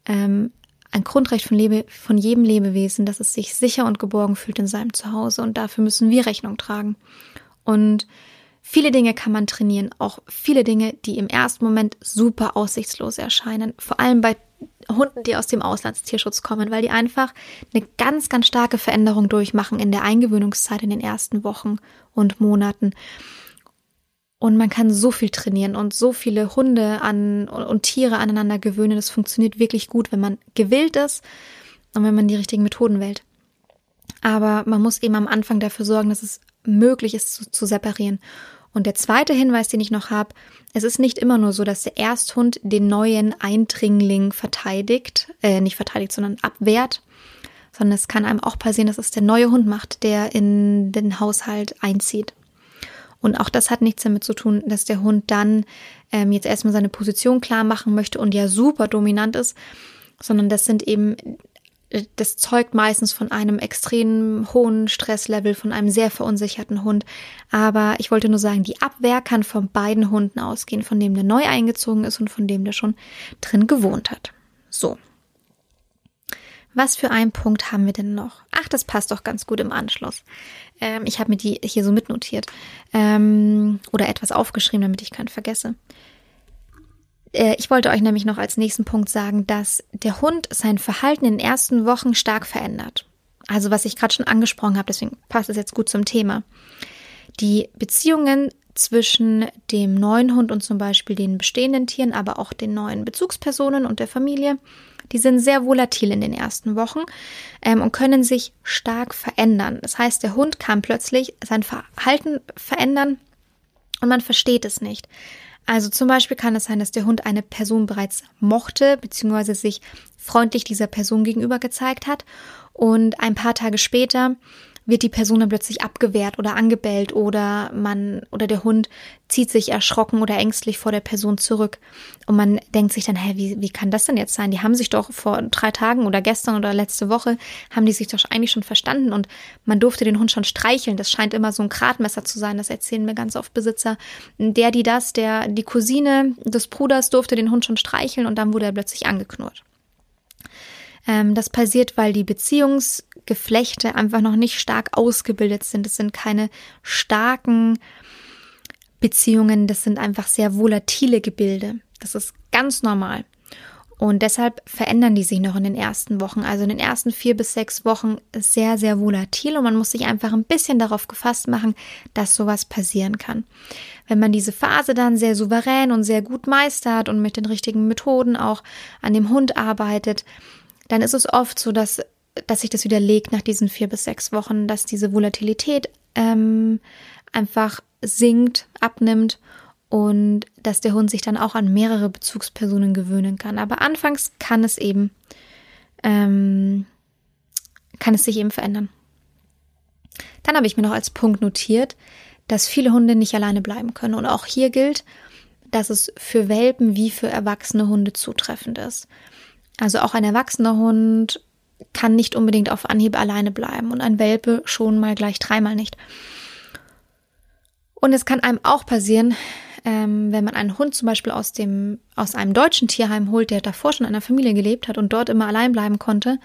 Speaker 1: Ähm, ein Grundrecht von, Lebe, von jedem Lebewesen, dass es sich sicher und geborgen fühlt in seinem Zuhause. Und dafür müssen wir Rechnung tragen. Und Viele Dinge kann man trainieren, auch viele Dinge, die im ersten Moment super aussichtslos erscheinen. Vor allem bei Hunden, die aus dem Auslandstierschutz kommen, weil die einfach eine ganz, ganz starke Veränderung durchmachen in der Eingewöhnungszeit in den ersten Wochen und Monaten. Und man kann so viel trainieren und so viele Hunde an und Tiere aneinander gewöhnen. Das funktioniert wirklich gut, wenn man gewillt ist und wenn man die richtigen Methoden wählt. Aber man muss eben am Anfang dafür sorgen, dass es möglich ist zu, zu separieren. Und der zweite Hinweis, den ich noch habe, es ist nicht immer nur so, dass der Ersthund den neuen Eindringling verteidigt, äh, nicht verteidigt, sondern abwehrt, sondern es kann einem auch passieren, dass es der neue Hund macht, der in den Haushalt einzieht. Und auch das hat nichts damit zu tun, dass der Hund dann ähm, jetzt erstmal seine Position klar machen möchte und ja super dominant ist, sondern das sind eben das zeugt meistens von einem extrem hohen Stresslevel, von einem sehr verunsicherten Hund. Aber ich wollte nur sagen, die Abwehr kann von beiden Hunden ausgehen, von dem der neu eingezogen ist und von dem der schon drin gewohnt hat. So. Was für einen Punkt haben wir denn noch? Ach, das passt doch ganz gut im Anschluss. Ähm, ich habe mir die hier so mitnotiert ähm, oder etwas aufgeschrieben, damit ich keinen vergesse. Äh, ich wollte euch nämlich noch als nächsten Punkt sagen, dass der Hund sein Verhalten in den ersten Wochen stark verändert. Also was ich gerade schon angesprochen habe, deswegen passt es jetzt gut zum Thema. Die Beziehungen zwischen dem neuen Hund und zum Beispiel den bestehenden Tieren, aber auch den neuen Bezugspersonen und der Familie, die sind sehr volatil in den ersten Wochen ähm, und können sich stark verändern. Das heißt, der Hund kann plötzlich sein Verhalten verändern und man versteht es nicht. Also zum Beispiel kann es sein, dass der Hund eine Person bereits mochte, beziehungsweise sich freundlich dieser Person gegenüber gezeigt hat. Und ein paar Tage später wird die Person dann plötzlich abgewehrt oder angebellt oder man oder der Hund zieht sich erschrocken oder ängstlich vor der Person zurück und man denkt sich dann, hä, wie, wie kann das denn jetzt sein? Die haben sich doch vor drei Tagen oder gestern oder letzte Woche haben die sich doch eigentlich schon verstanden und man durfte den Hund schon streicheln. Das scheint immer so ein Gradmesser zu sein. Das erzählen mir ganz oft Besitzer. Der, die das, der, die Cousine des Bruders durfte den Hund schon streicheln und dann wurde er plötzlich angeknurrt. Ähm, das passiert, weil die Beziehungsgeflechte einfach noch nicht stark ausgebildet sind. Es sind keine starken Beziehungen, das sind einfach sehr volatile Gebilde. Das ist ganz normal. Und deshalb verändern die sich noch in den ersten Wochen. Also in den ersten vier bis sechs Wochen sehr, sehr volatil und man muss sich einfach ein bisschen darauf gefasst machen, dass sowas passieren kann. Wenn man diese Phase dann sehr souverän und sehr gut meistert und mit den richtigen Methoden auch an dem Hund arbeitet, dann ist es oft so, dass, dass sich das widerlegt nach diesen vier bis sechs Wochen, dass diese Volatilität ähm, einfach sinkt, abnimmt und dass der Hund sich dann auch an mehrere Bezugspersonen gewöhnen kann. Aber anfangs kann es eben, ähm, kann es sich eben verändern. Dann habe ich mir noch als Punkt notiert, dass viele Hunde nicht alleine bleiben können. Und auch hier gilt, dass es für Welpen wie für erwachsene Hunde zutreffend ist. Also auch ein erwachsener Hund kann nicht unbedingt auf Anhieb alleine bleiben und ein Welpe schon mal gleich dreimal nicht. Und es kann einem auch passieren, ähm, wenn man einen Hund zum Beispiel aus dem, aus einem deutschen Tierheim holt, der davor schon in einer Familie gelebt hat und dort immer allein bleiben konnte,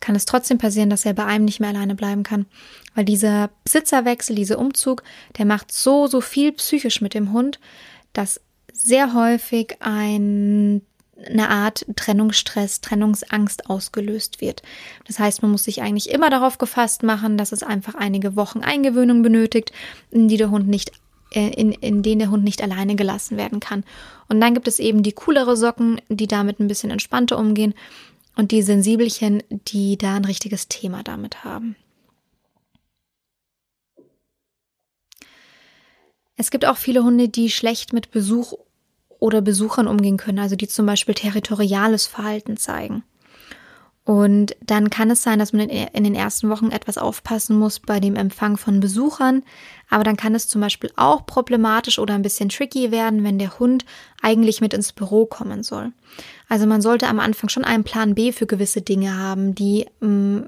Speaker 1: kann es trotzdem passieren, dass er bei einem nicht mehr alleine bleiben kann. Weil dieser Besitzerwechsel, dieser Umzug, der macht so, so viel psychisch mit dem Hund, dass sehr häufig ein eine Art Trennungsstress, Trennungsangst ausgelöst wird. Das heißt, man muss sich eigentlich immer darauf gefasst machen, dass es einfach einige Wochen Eingewöhnung benötigt, in die der Hund nicht äh, in, in denen der Hund nicht alleine gelassen werden kann. Und dann gibt es eben die coolere Socken, die damit ein bisschen entspannter umgehen und die Sensibelchen, die da ein richtiges Thema damit haben. Es gibt auch viele Hunde, die schlecht mit Besuch oder Besuchern umgehen können, also die zum Beispiel territoriales Verhalten zeigen. Und dann kann es sein, dass man in den ersten Wochen etwas aufpassen muss bei dem Empfang von Besuchern. Aber dann kann es zum Beispiel auch problematisch oder ein bisschen tricky werden, wenn der Hund eigentlich mit ins Büro kommen soll. Also man sollte am Anfang schon einen Plan B für gewisse Dinge haben, die mm,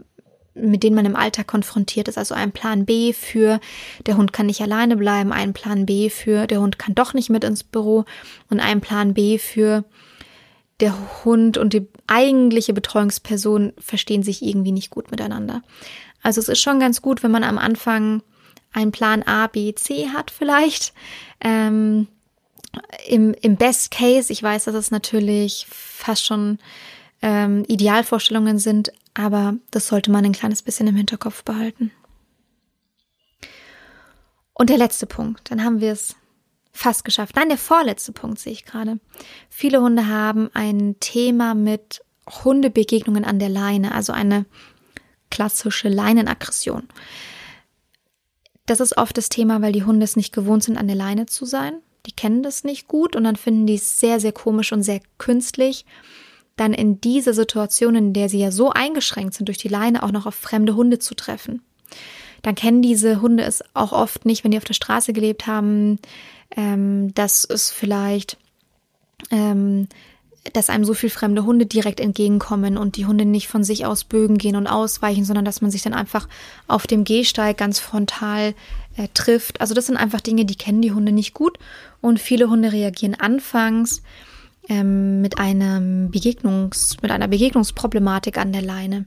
Speaker 1: mit denen man im Alltag konfrontiert ist. Also ein Plan B für der Hund kann nicht alleine bleiben, ein Plan B für der Hund kann doch nicht mit ins Büro und ein Plan B für der Hund und die eigentliche Betreuungsperson verstehen sich irgendwie nicht gut miteinander. Also es ist schon ganz gut, wenn man am Anfang einen Plan A, B, C hat vielleicht. Ähm, im, Im Best Case, ich weiß, dass es natürlich fast schon ähm, Idealvorstellungen sind, aber das sollte man ein kleines bisschen im Hinterkopf behalten. Und der letzte Punkt, dann haben wir es fast geschafft. Nein, der vorletzte Punkt sehe ich gerade. Viele Hunde haben ein Thema mit Hundebegegnungen an der Leine, also eine klassische Leinenaggression. das ist oft das Thema, weil die Hunde es nicht gewohnt sind, an der Leine zu sein. Die kennen das nicht gut und dann finden die es sehr, sehr komisch und sehr künstlich, dann in diese Situation, in der sie ja so eingeschränkt sind, durch die Leine auch noch auf fremde Hunde zu treffen. Dann kennen diese Hunde es auch oft nicht, wenn die auf der Straße gelebt haben, ähm, dass es vielleicht ähm, dass einem so viel fremde Hunde direkt entgegenkommen und die Hunde nicht von sich aus Bögen gehen und ausweichen, sondern dass man sich dann einfach auf dem Gehsteig ganz frontal äh, trifft. Also das sind einfach Dinge, die kennen die Hunde nicht gut und viele Hunde reagieren anfangs ähm, mit einem Begegnungs, mit einer Begegnungsproblematik an der Leine.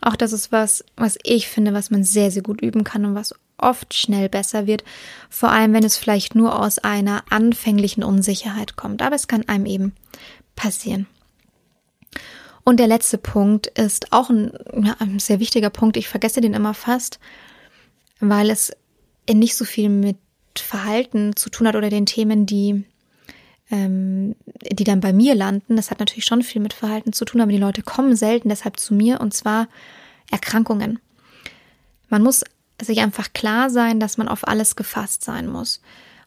Speaker 1: Auch das ist was, was ich finde, was man sehr, sehr gut üben kann und was oft schnell besser wird, vor allem wenn es vielleicht nur aus einer anfänglichen Unsicherheit kommt. Aber es kann einem eben passieren. Und der letzte Punkt ist auch ein, ja, ein sehr wichtiger Punkt. Ich vergesse den immer fast, weil es nicht so viel mit Verhalten zu tun hat oder den Themen, die, ähm, die dann bei mir landen. Das hat natürlich schon viel mit Verhalten zu tun, aber die Leute kommen selten deshalb zu mir und zwar Erkrankungen. Man muss sich einfach klar sein, dass man auf alles gefasst sein muss.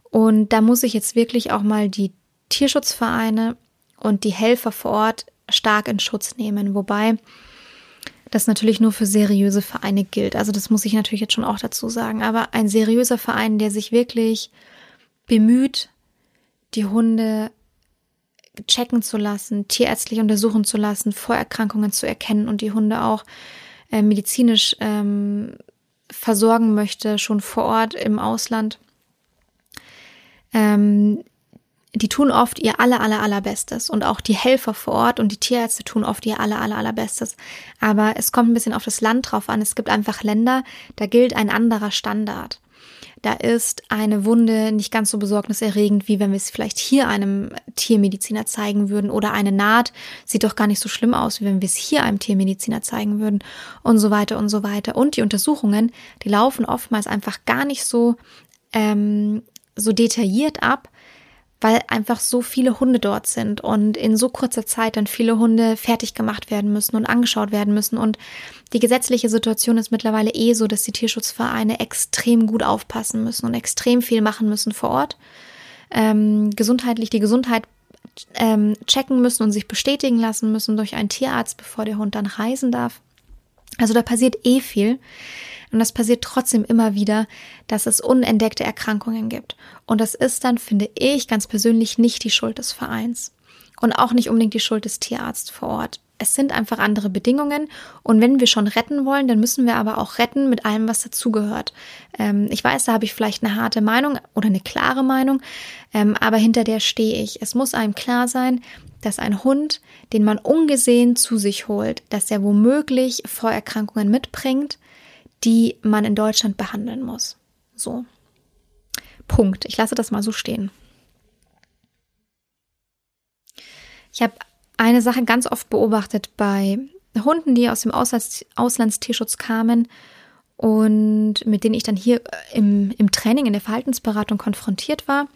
Speaker 1: Und da muss ich jetzt wirklich auch mal die Tierschutzvereine und die Helfer vor Ort stark in Schutz nehmen, wobei das natürlich nur für seriöse Vereine gilt. Also das muss ich natürlich jetzt schon auch dazu sagen. Aber ein seriöser Verein, der sich wirklich bemüht, die Hunde checken zu lassen, tierärztlich untersuchen zu lassen, Vorerkrankungen zu erkennen und die Hunde auch äh, medizinisch ähm, versorgen möchte, schon vor Ort im Ausland. Ähm, die tun oft ihr aller, aller, allerbestes. Und auch die Helfer vor Ort und die Tierärzte tun oft ihr aller, aller, allerbestes. Aber es kommt ein bisschen auf das Land drauf an. Es gibt einfach Länder, da gilt ein anderer Standard. Da ist eine Wunde nicht ganz so besorgniserregend, wie wenn wir es vielleicht hier einem Tiermediziner zeigen würden. Oder eine Naht sieht doch gar nicht so schlimm aus, wie wenn wir es hier einem Tiermediziner zeigen würden. Und so weiter und so weiter. Und die Untersuchungen, die laufen oftmals einfach gar nicht so, ähm, so detailliert ab, weil einfach so viele Hunde dort sind und in so kurzer Zeit dann viele Hunde fertig gemacht werden müssen und angeschaut werden müssen. Und die gesetzliche Situation ist mittlerweile eh so, dass die Tierschutzvereine extrem gut aufpassen müssen und extrem viel machen müssen vor Ort. Ähm, gesundheitlich die Gesundheit ähm, checken müssen und sich bestätigen lassen müssen durch einen Tierarzt, bevor der Hund dann reisen darf. Also da passiert eh viel. Und das passiert trotzdem immer wieder, dass es unentdeckte Erkrankungen gibt. Und das ist dann, finde ich ganz persönlich, nicht die Schuld des Vereins. Und auch nicht unbedingt die Schuld des Tierarztes vor Ort. Es sind einfach andere Bedingungen. Und wenn wir schon retten wollen, dann müssen wir aber auch retten mit allem, was dazugehört. Ähm, ich weiß, da habe ich vielleicht eine harte Meinung oder eine klare Meinung, ähm, aber hinter der stehe ich. Es muss einem klar sein, dass ein Hund, den man ungesehen zu sich holt, dass er womöglich Vorerkrankungen mitbringt, die man in Deutschland behandeln muss. So. Punkt. Ich lasse das mal so stehen. Ich habe eine Sache ganz oft beobachtet bei Hunden, die aus dem Auslands Auslandstierschutz kamen und mit denen ich dann hier im, im Training, in der Verhaltensberatung konfrontiert war.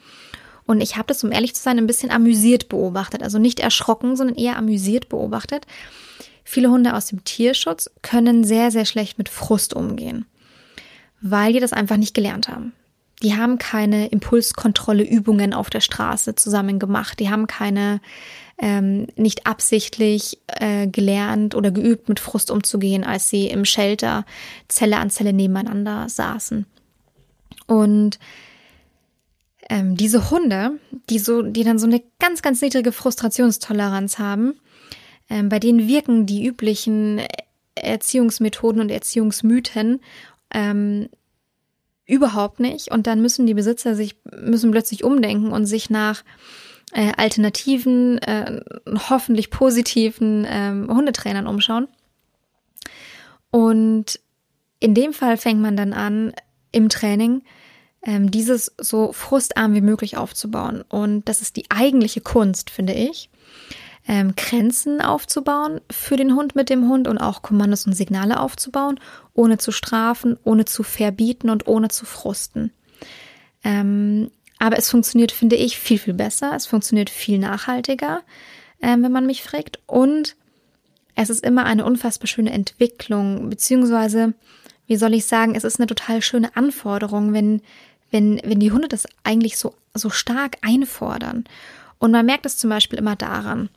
Speaker 1: Und ich habe das, um ehrlich zu sein, ein bisschen amüsiert beobachtet. Also nicht erschrocken, sondern eher amüsiert beobachtet. Viele Hunde aus dem Tierschutz können sehr, sehr schlecht mit Frust umgehen, weil die das einfach nicht gelernt haben. Die haben keine Impulskontrolle Übungen auf der Straße zusammen gemacht. Die haben keine ähm, nicht absichtlich äh, gelernt oder geübt, mit Frust umzugehen, als sie im Shelter Zelle an Zelle nebeneinander saßen. Und ähm, diese Hunde, die so, die dann so eine ganz, ganz niedrige Frustrationstoleranz haben, ähm, bei denen wirken die üblichen Erziehungsmethoden und Erziehungsmythen ähm, überhaupt nicht. Und dann müssen die Besitzer sich, müssen plötzlich umdenken und sich nach äh, alternativen, äh, hoffentlich positiven ähm, Hundetrainern umschauen. Und in dem Fall fängt man dann an, im Training ähm, dieses so frustarm wie möglich aufzubauen. Und das ist die eigentliche Kunst, finde ich ähm, Grenzen aufzubauen für den Hund mit dem Hund und auch Kommandos und Signale aufzubauen, ohne zu strafen, ohne zu verbieten und ohne zu frusten. Ähm, aber es funktioniert, finde ich, viel, viel besser. Es funktioniert viel nachhaltiger, ähm, wenn man mich fragt. Und es ist immer eine unfassbar schöne Entwicklung, beziehungsweise, wie soll ich sagen, es ist eine total schöne Anforderung, wenn, wenn, wenn die Hunde das eigentlich so, so stark einfordern. Und man merkt es zum Beispiel immer daran.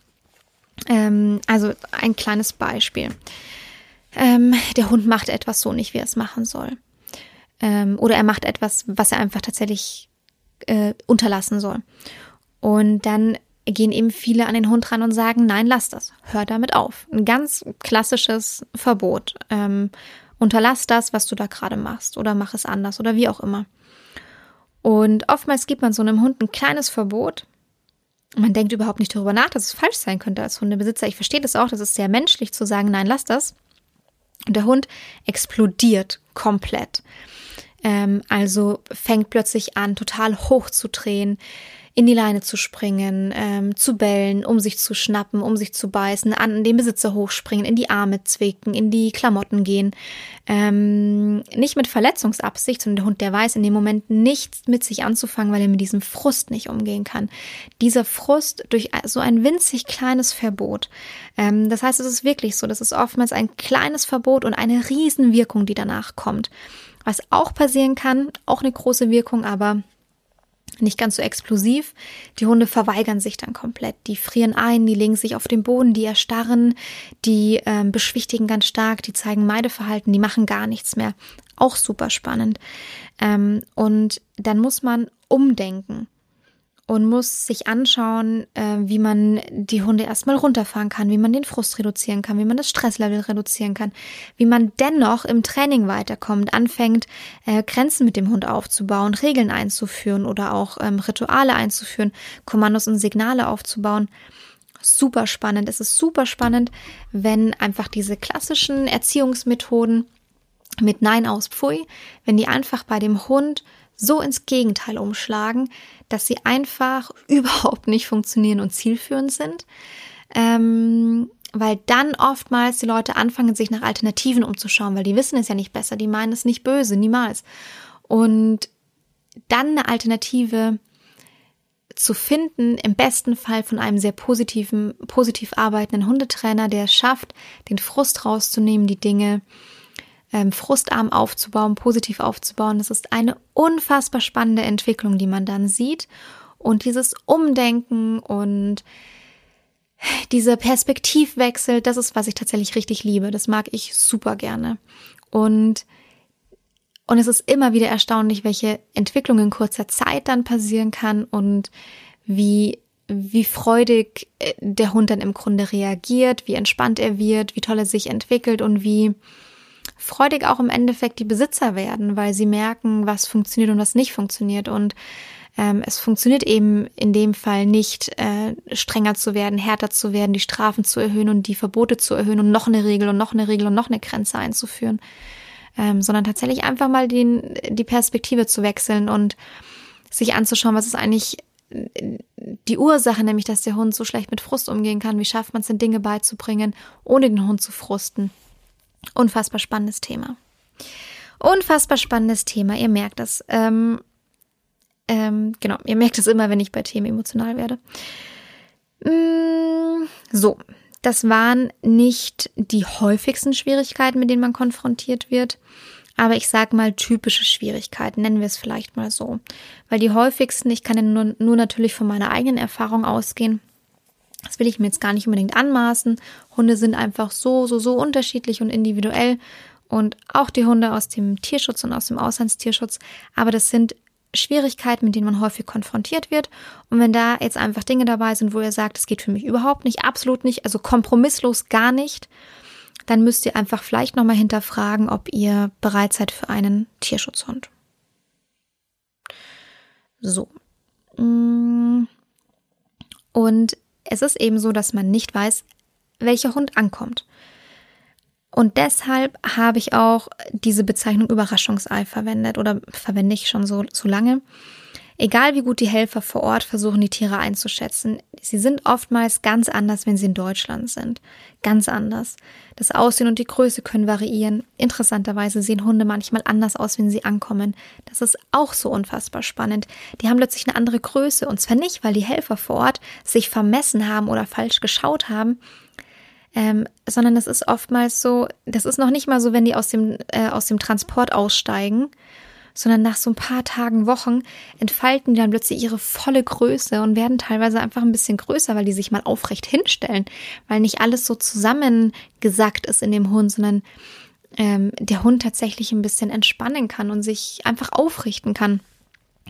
Speaker 1: Ähm, also ein kleines Beispiel. Ähm, der Hund macht etwas so nicht, wie er es machen soll. Ähm, oder er macht etwas, was er einfach tatsächlich äh, unterlassen soll. Und dann gehen eben viele an den Hund ran und sagen, nein, lass das, hör damit auf. Ein ganz klassisches Verbot. Ähm, unterlass das, was du da gerade machst oder mach es anders oder wie auch immer. Und oftmals gibt man so einem Hund ein kleines Verbot. Man denkt überhaupt nicht darüber nach, dass es falsch sein könnte als Hundebesitzer. Ich verstehe das auch, das ist sehr menschlich zu sagen, nein, lass das. Und der Hund explodiert komplett. Ähm, also fängt plötzlich an, total hoch zu drehen, in die Leine zu springen, ähm, zu bellen, um sich zu schnappen, um sich zu beißen, an den Besitzer hochspringen, in die Arme zwicken, in die Klamotten gehen. Ähm, nicht mit Verletzungsabsicht, sondern der Hund, der weiß in dem Moment nichts mit sich anzufangen, weil er mit diesem Frust nicht umgehen kann. Dieser Frust durch so ein winzig kleines Verbot. Ähm, das heißt, es ist wirklich so, das ist oftmals ein kleines Verbot und eine Riesenwirkung, die danach kommt. Was auch passieren kann, auch eine große Wirkung, aber nicht ganz so explosiv. Die Hunde verweigern sich dann komplett. Die frieren ein, die legen sich auf den Boden, die erstarren, die ähm, beschwichtigen ganz stark, die zeigen Meideverhalten, die machen gar nichts mehr. Auch super spannend. Ähm, und dann muss man umdenken und muss sich anschauen, äh, wie man die Hunde erstmal runterfahren kann, wie man den Frust reduzieren kann, wie man das Stresslevel reduzieren kann, wie man dennoch im Training weiterkommt, anfängt, äh, Grenzen mit dem Hund aufzubauen, Regeln einzuführen oder auch ähm, Rituale einzuführen, Kommandos und Signale aufzubauen. Super spannend. Es ist super spannend, wenn einfach diese klassischen Erziehungsmethoden mit Nein aus Pfui, wenn die einfach bei dem Hund so ins Gegenteil umschlagen, dass sie einfach [LAUGHS] überhaupt nicht funktionieren und zielführend sind. Ähm, weil dann oftmals die Leute anfangen, sich nach Alternativen umzuschauen, weil die wissen es ja nicht besser, die meinen es nicht böse, niemals. Und dann eine Alternative zu finden, im besten Fall von einem sehr positiven, positiv arbeitenden Hundetrainer, der es schafft, den Frust rauszunehmen, die Dinge ähm, frustarm aufzubauen, positiv aufzubauen. Das ist eine unfassbar spannende Entwicklung, die man dann sieht. Und dieses Umdenken und dieser Perspektivwechsel, das ist, was ich tatsächlich richtig liebe. Das mag ich super gerne. Und, und es ist immer wieder erstaunlich, welche Entwicklung in kurzer Zeit dann passieren kann und wie, wie freudig äh, der Hund dann im Grunde reagiert, wie entspannt er wird, wie toll er sich entwickelt und wie, freudig auch im Endeffekt die Besitzer werden, weil sie merken, was funktioniert und was nicht funktioniert. Und ähm, es funktioniert eben in dem Fall nicht, äh, strenger zu werden, härter zu werden, die Strafen zu erhöhen und die Verbote zu erhöhen und noch eine Regel und noch eine Regel und noch eine Grenze einzuführen, ähm, sondern tatsächlich einfach mal den, die Perspektive zu wechseln und sich anzuschauen, was ist eigentlich die Ursache, nämlich dass der Hund so schlecht mit Frust umgehen kann. Wie schafft man es denn Dinge beizubringen, ohne den Hund zu frusten? Unfassbar spannendes Thema. Unfassbar spannendes Thema. Ihr merkt das. Ähm, ähm, genau, ihr merkt es immer, wenn ich bei Themen emotional werde. Mm, so, das waren nicht die häufigsten Schwierigkeiten, mit denen man konfrontiert wird. Aber ich sag mal typische Schwierigkeiten, nennen wir es vielleicht mal so. Weil die häufigsten, ich kann ja nur, nur natürlich von meiner eigenen Erfahrung ausgehen, das will ich mir jetzt gar nicht unbedingt anmaßen. Hunde sind einfach so, so, so unterschiedlich und individuell. Und auch die Hunde aus dem Tierschutz und aus dem Auslandstierschutz. Aber das sind Schwierigkeiten, mit denen man häufig konfrontiert wird. Und wenn da jetzt einfach Dinge dabei sind, wo ihr sagt, es geht für mich überhaupt nicht, absolut nicht, also kompromisslos gar nicht, dann müsst ihr einfach vielleicht nochmal hinterfragen, ob ihr bereit seid für einen Tierschutzhund. So. Mm. Und es ist eben so, dass man nicht weiß, welcher Hund ankommt. Und deshalb habe ich auch diese Bezeichnung Überraschungsei verwendet oder verwende ich schon so, so lange. Egal wie gut die Helfer vor Ort versuchen, die Tiere einzuschätzen, sie sind oftmals ganz anders, wenn sie in Deutschland sind. Ganz anders. Das Aussehen und die Größe können variieren. Interessanterweise sehen Hunde manchmal anders aus, wenn sie ankommen. Das ist auch so unfassbar spannend. Die haben plötzlich eine andere Größe. Und zwar nicht, weil die Helfer vor Ort sich vermessen haben oder falsch geschaut haben, Ähm, sondern es ist oftmals so, das ist noch nicht mal so, wenn die aus dem, äh, aus dem Transport aussteigen, sondern nach so ein paar Tagen, Wochen entfalten die dann plötzlich ihre volle Größe und werden teilweise einfach ein bisschen größer, weil die sich mal aufrecht hinstellen, weil nicht alles so zusammengesackt ist in dem Hund, sondern ähm, der Hund tatsächlich ein bisschen entspannen kann und sich einfach aufrichten kann.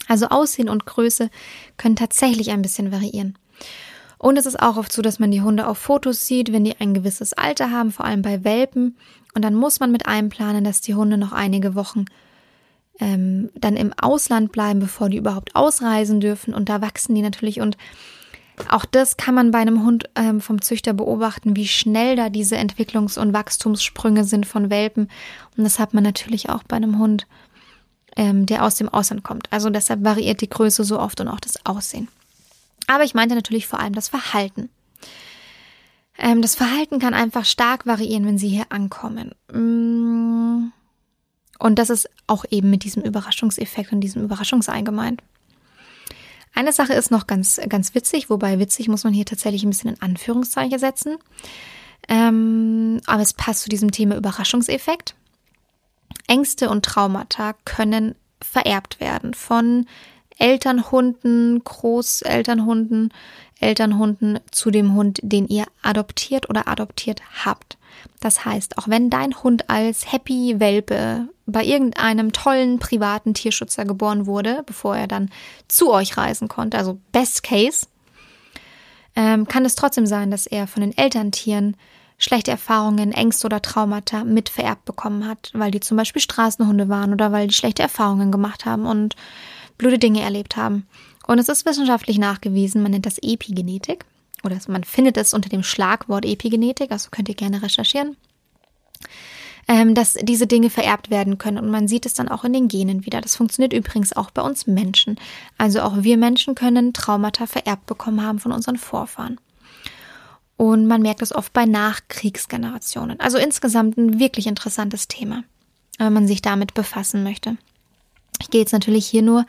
Speaker 1: Also Aussehen und Größe können tatsächlich ein bisschen variieren. Und es ist auch oft so, dass man die Hunde auf Fotos sieht, wenn die ein gewisses Alter haben, vor allem bei Welpen. Und dann muss man mit einplanen, dass die Hunde noch einige Wochen ähm, dann im Ausland bleiben, bevor die überhaupt ausreisen dürfen. Und da wachsen die natürlich. Und auch das kann man bei einem Hund ähm, vom Züchter beobachten, wie schnell da diese Entwicklungs- und Wachstumssprünge sind von Welpen. Und das hat man natürlich auch bei einem Hund, ähm, der aus dem Ausland kommt. Also deshalb variiert die Größe so oft und auch das Aussehen. Aber ich meinte natürlich vor allem das Verhalten. Ähm, das Verhalten kann einfach stark variieren, wenn sie hier ankommen. Und das ist auch eben mit diesem Überraschungseffekt und diesem Überraschungsei gemeint. Eine Sache ist noch ganz, ganz witzig, wobei witzig muss man hier tatsächlich ein bisschen in Anführungszeichen setzen. Ähm, aber es passt zu diesem Thema Überraschungseffekt. Ängste und Traumata können vererbt werden von Elternhunden, Großelternhunden, Elternhunden zu dem Hund, den ihr adoptiert oder adoptiert habt. Das heißt, auch wenn dein Hund als Happy Welpe bei irgendeinem tollen privaten Tierschützer geboren wurde, bevor er dann zu euch reisen konnte, also Best Case, ähm, kann es trotzdem sein, dass er von den Elterntieren schlechte Erfahrungen, Ängste oder Traumata mit vererbt bekommen hat, weil die zum Beispiel Straßenhunde waren oder weil die schlechte Erfahrungen gemacht haben und blöde Dinge erlebt haben. Und es ist wissenschaftlich nachgewiesen, man nennt das Epigenetik oder man findet es unter dem Schlagwort Epigenetik, also könnt ihr gerne recherchieren, ähm, dass diese Dinge vererbt werden können und man sieht es dann auch in den Genen wieder. Das funktioniert übrigens auch bei uns Menschen. Also auch wir Menschen können Traumata vererbt bekommen haben von unseren Vorfahren. Und man merkt es oft bei Nachkriegsgenerationen. Also insgesamt ein wirklich interessantes Thema, wenn man sich damit befassen möchte. Ich gehe jetzt natürlich hier nur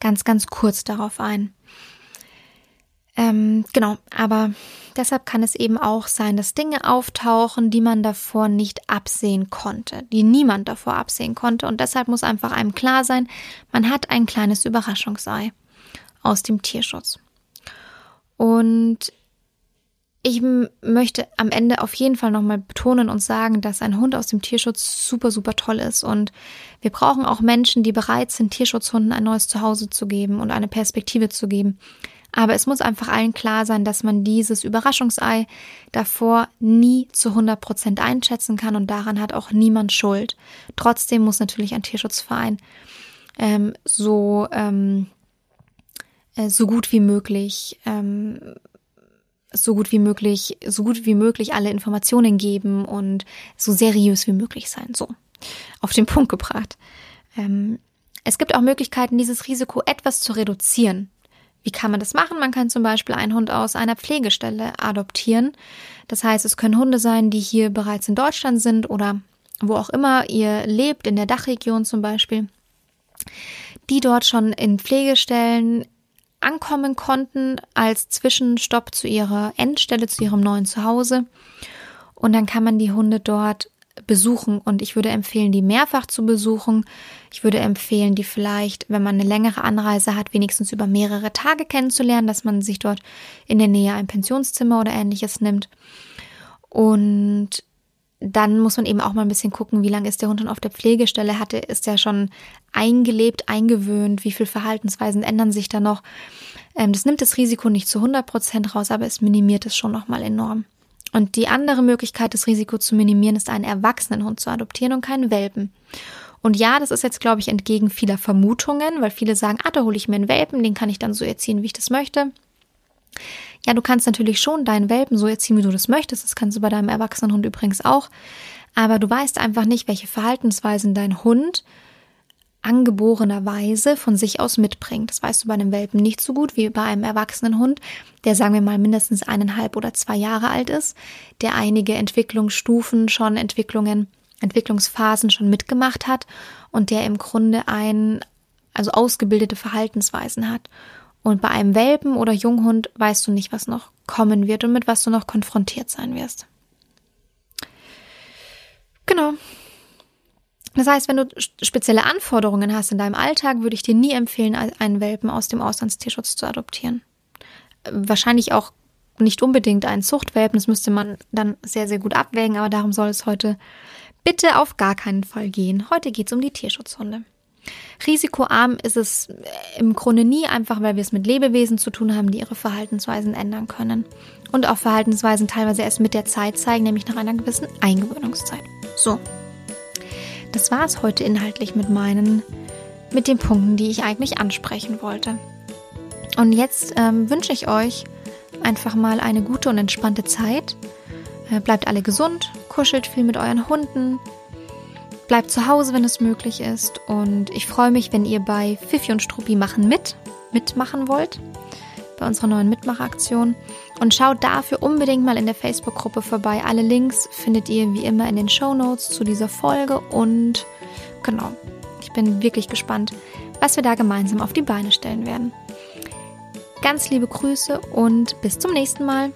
Speaker 1: ganz, ganz kurz darauf ein. Ähm, genau, aber deshalb kann es eben auch sein, dass Dinge auftauchen, die man davor nicht absehen konnte, die niemand davor absehen konnte. Und deshalb muss einfach einem klar sein, man hat ein kleines Überraschungsei aus dem Tierschutz. Und ich möchte am Ende auf jeden Fall nochmal betonen und sagen, dass ein Hund aus dem Tierschutz super, super toll ist. Und wir brauchen auch Menschen, die bereit sind, Tierschutzhunden ein neues Zuhause zu geben und eine Perspektive zu geben. Aber es muss einfach allen klar sein, dass man dieses Überraschungsei davor nie zu 100 Prozent einschätzen kann und daran hat auch niemand Schuld. Trotzdem muss natürlich ein Tierschutzverein ähm, so, ähm, äh, so gut wie möglich ähm, so gut wie möglich, so gut wie möglich alle Informationen geben und so seriös wie möglich sein. So, auf den Punkt gebracht. Ähm, es gibt auch Möglichkeiten, dieses Risiko etwas zu reduzieren. Wie kann man das machen? Man kann zum Beispiel einen Hund aus einer Pflegestelle adoptieren. Das heißt, es können Hunde sein, die hier bereits in Deutschland sind oder wo auch immer ihr lebt, in der Dachregion zum Beispiel, die dort schon in Pflegestellen ankommen konnten als Zwischenstopp zu ihrer Endstelle, zu ihrem neuen Zuhause. Und dann kann man die Hunde dort besuchen und ich würde empfehlen, die mehrfach zu besuchen. Ich würde empfehlen, die vielleicht, wenn man eine längere Anreise hat, wenigstens über mehrere Tage kennenzulernen, dass man sich dort in der Nähe ein Pensionszimmer oder ähnliches nimmt. Und dann muss man eben auch mal ein bisschen gucken, wie lange ist der Hund schon auf der Pflegestelle, hatte, ist er schon eingelebt, eingewöhnt, wie viele Verhaltensweisen ändern sich da noch. Ähm, das nimmt das Risiko nicht zu 100 Prozent raus, aber es minimiert es schon nochmal enorm. Und die andere Möglichkeit, das Risiko zu minimieren, ist einen erwachsenen Hund zu adoptieren und keinen Welpen. Und ja, das ist jetzt, glaube ich, entgegen vieler Vermutungen, weil viele sagen, ah, da hole ich mir einen Welpen, den kann ich dann so erziehen, wie ich das möchte. Ja, du kannst natürlich schon deinen Welpen so erziehen, wie du das möchtest. Das kannst du bei deinem erwachsenen Hund übrigens auch. Aber du weißt einfach nicht, welche Verhaltensweisen dein Hund angeborenerweise von sich aus mitbringt. Das weißt du bei einem Welpen nicht so gut wie bei einem erwachsenen Hund, der sagen wir mal mindestens eineinhalb oder zwei Jahre alt ist, der einige Entwicklungsstufen schon, Entwicklungen, Entwicklungsphasen schon mitgemacht hat und der im Grunde ein, also ausgebildete Verhaltensweisen hat. Und bei einem Welpen oder Junghund weißt du nicht, was noch kommen wird und mit was du noch konfrontiert sein wirst. Genau. Das heißt, wenn du spezielle Anforderungen hast in deinem Alltag, würde ich dir nie empfehlen, einen Welpen aus dem Auslandstierschutz zu adoptieren. Wahrscheinlich auch nicht unbedingt einen Zuchtwelpen, das müsste man dann sehr, sehr gut abwägen, aber darum soll es heute bitte auf gar keinen Fall gehen. Heute geht es um die Tierschutzhunde. Risikoarm ist es im Grunde nie, einfach weil wir es mit Lebewesen zu tun haben, die ihre Verhaltensweisen ändern können. Und auch Verhaltensweisen teilweise erst mit der Zeit zeigen, nämlich nach einer gewissen Eingewöhnungszeit. So, das war es heute inhaltlich mit meinen, mit den Punkten, die ich eigentlich ansprechen wollte. Und jetzt ähm, wünsche ich euch einfach mal eine gute und entspannte Zeit. Äh, bleibt alle gesund, kuschelt viel mit euren Hunden, bleibt zu Hause, wenn es möglich ist. Und ich freue mich, wenn ihr bei Fifi und Struppi machen mit, mitmachen wollt bei unserer neuen Mitmachaktion. Und schaut dafür unbedingt mal in der Facebook-Gruppe vorbei. Alle Links findet ihr wie immer in den Show Notes zu dieser Folge. Und genau, ich bin wirklich gespannt, was wir da gemeinsam auf die Beine stellen werden. Ganz liebe Grüße und bis zum nächsten Mal.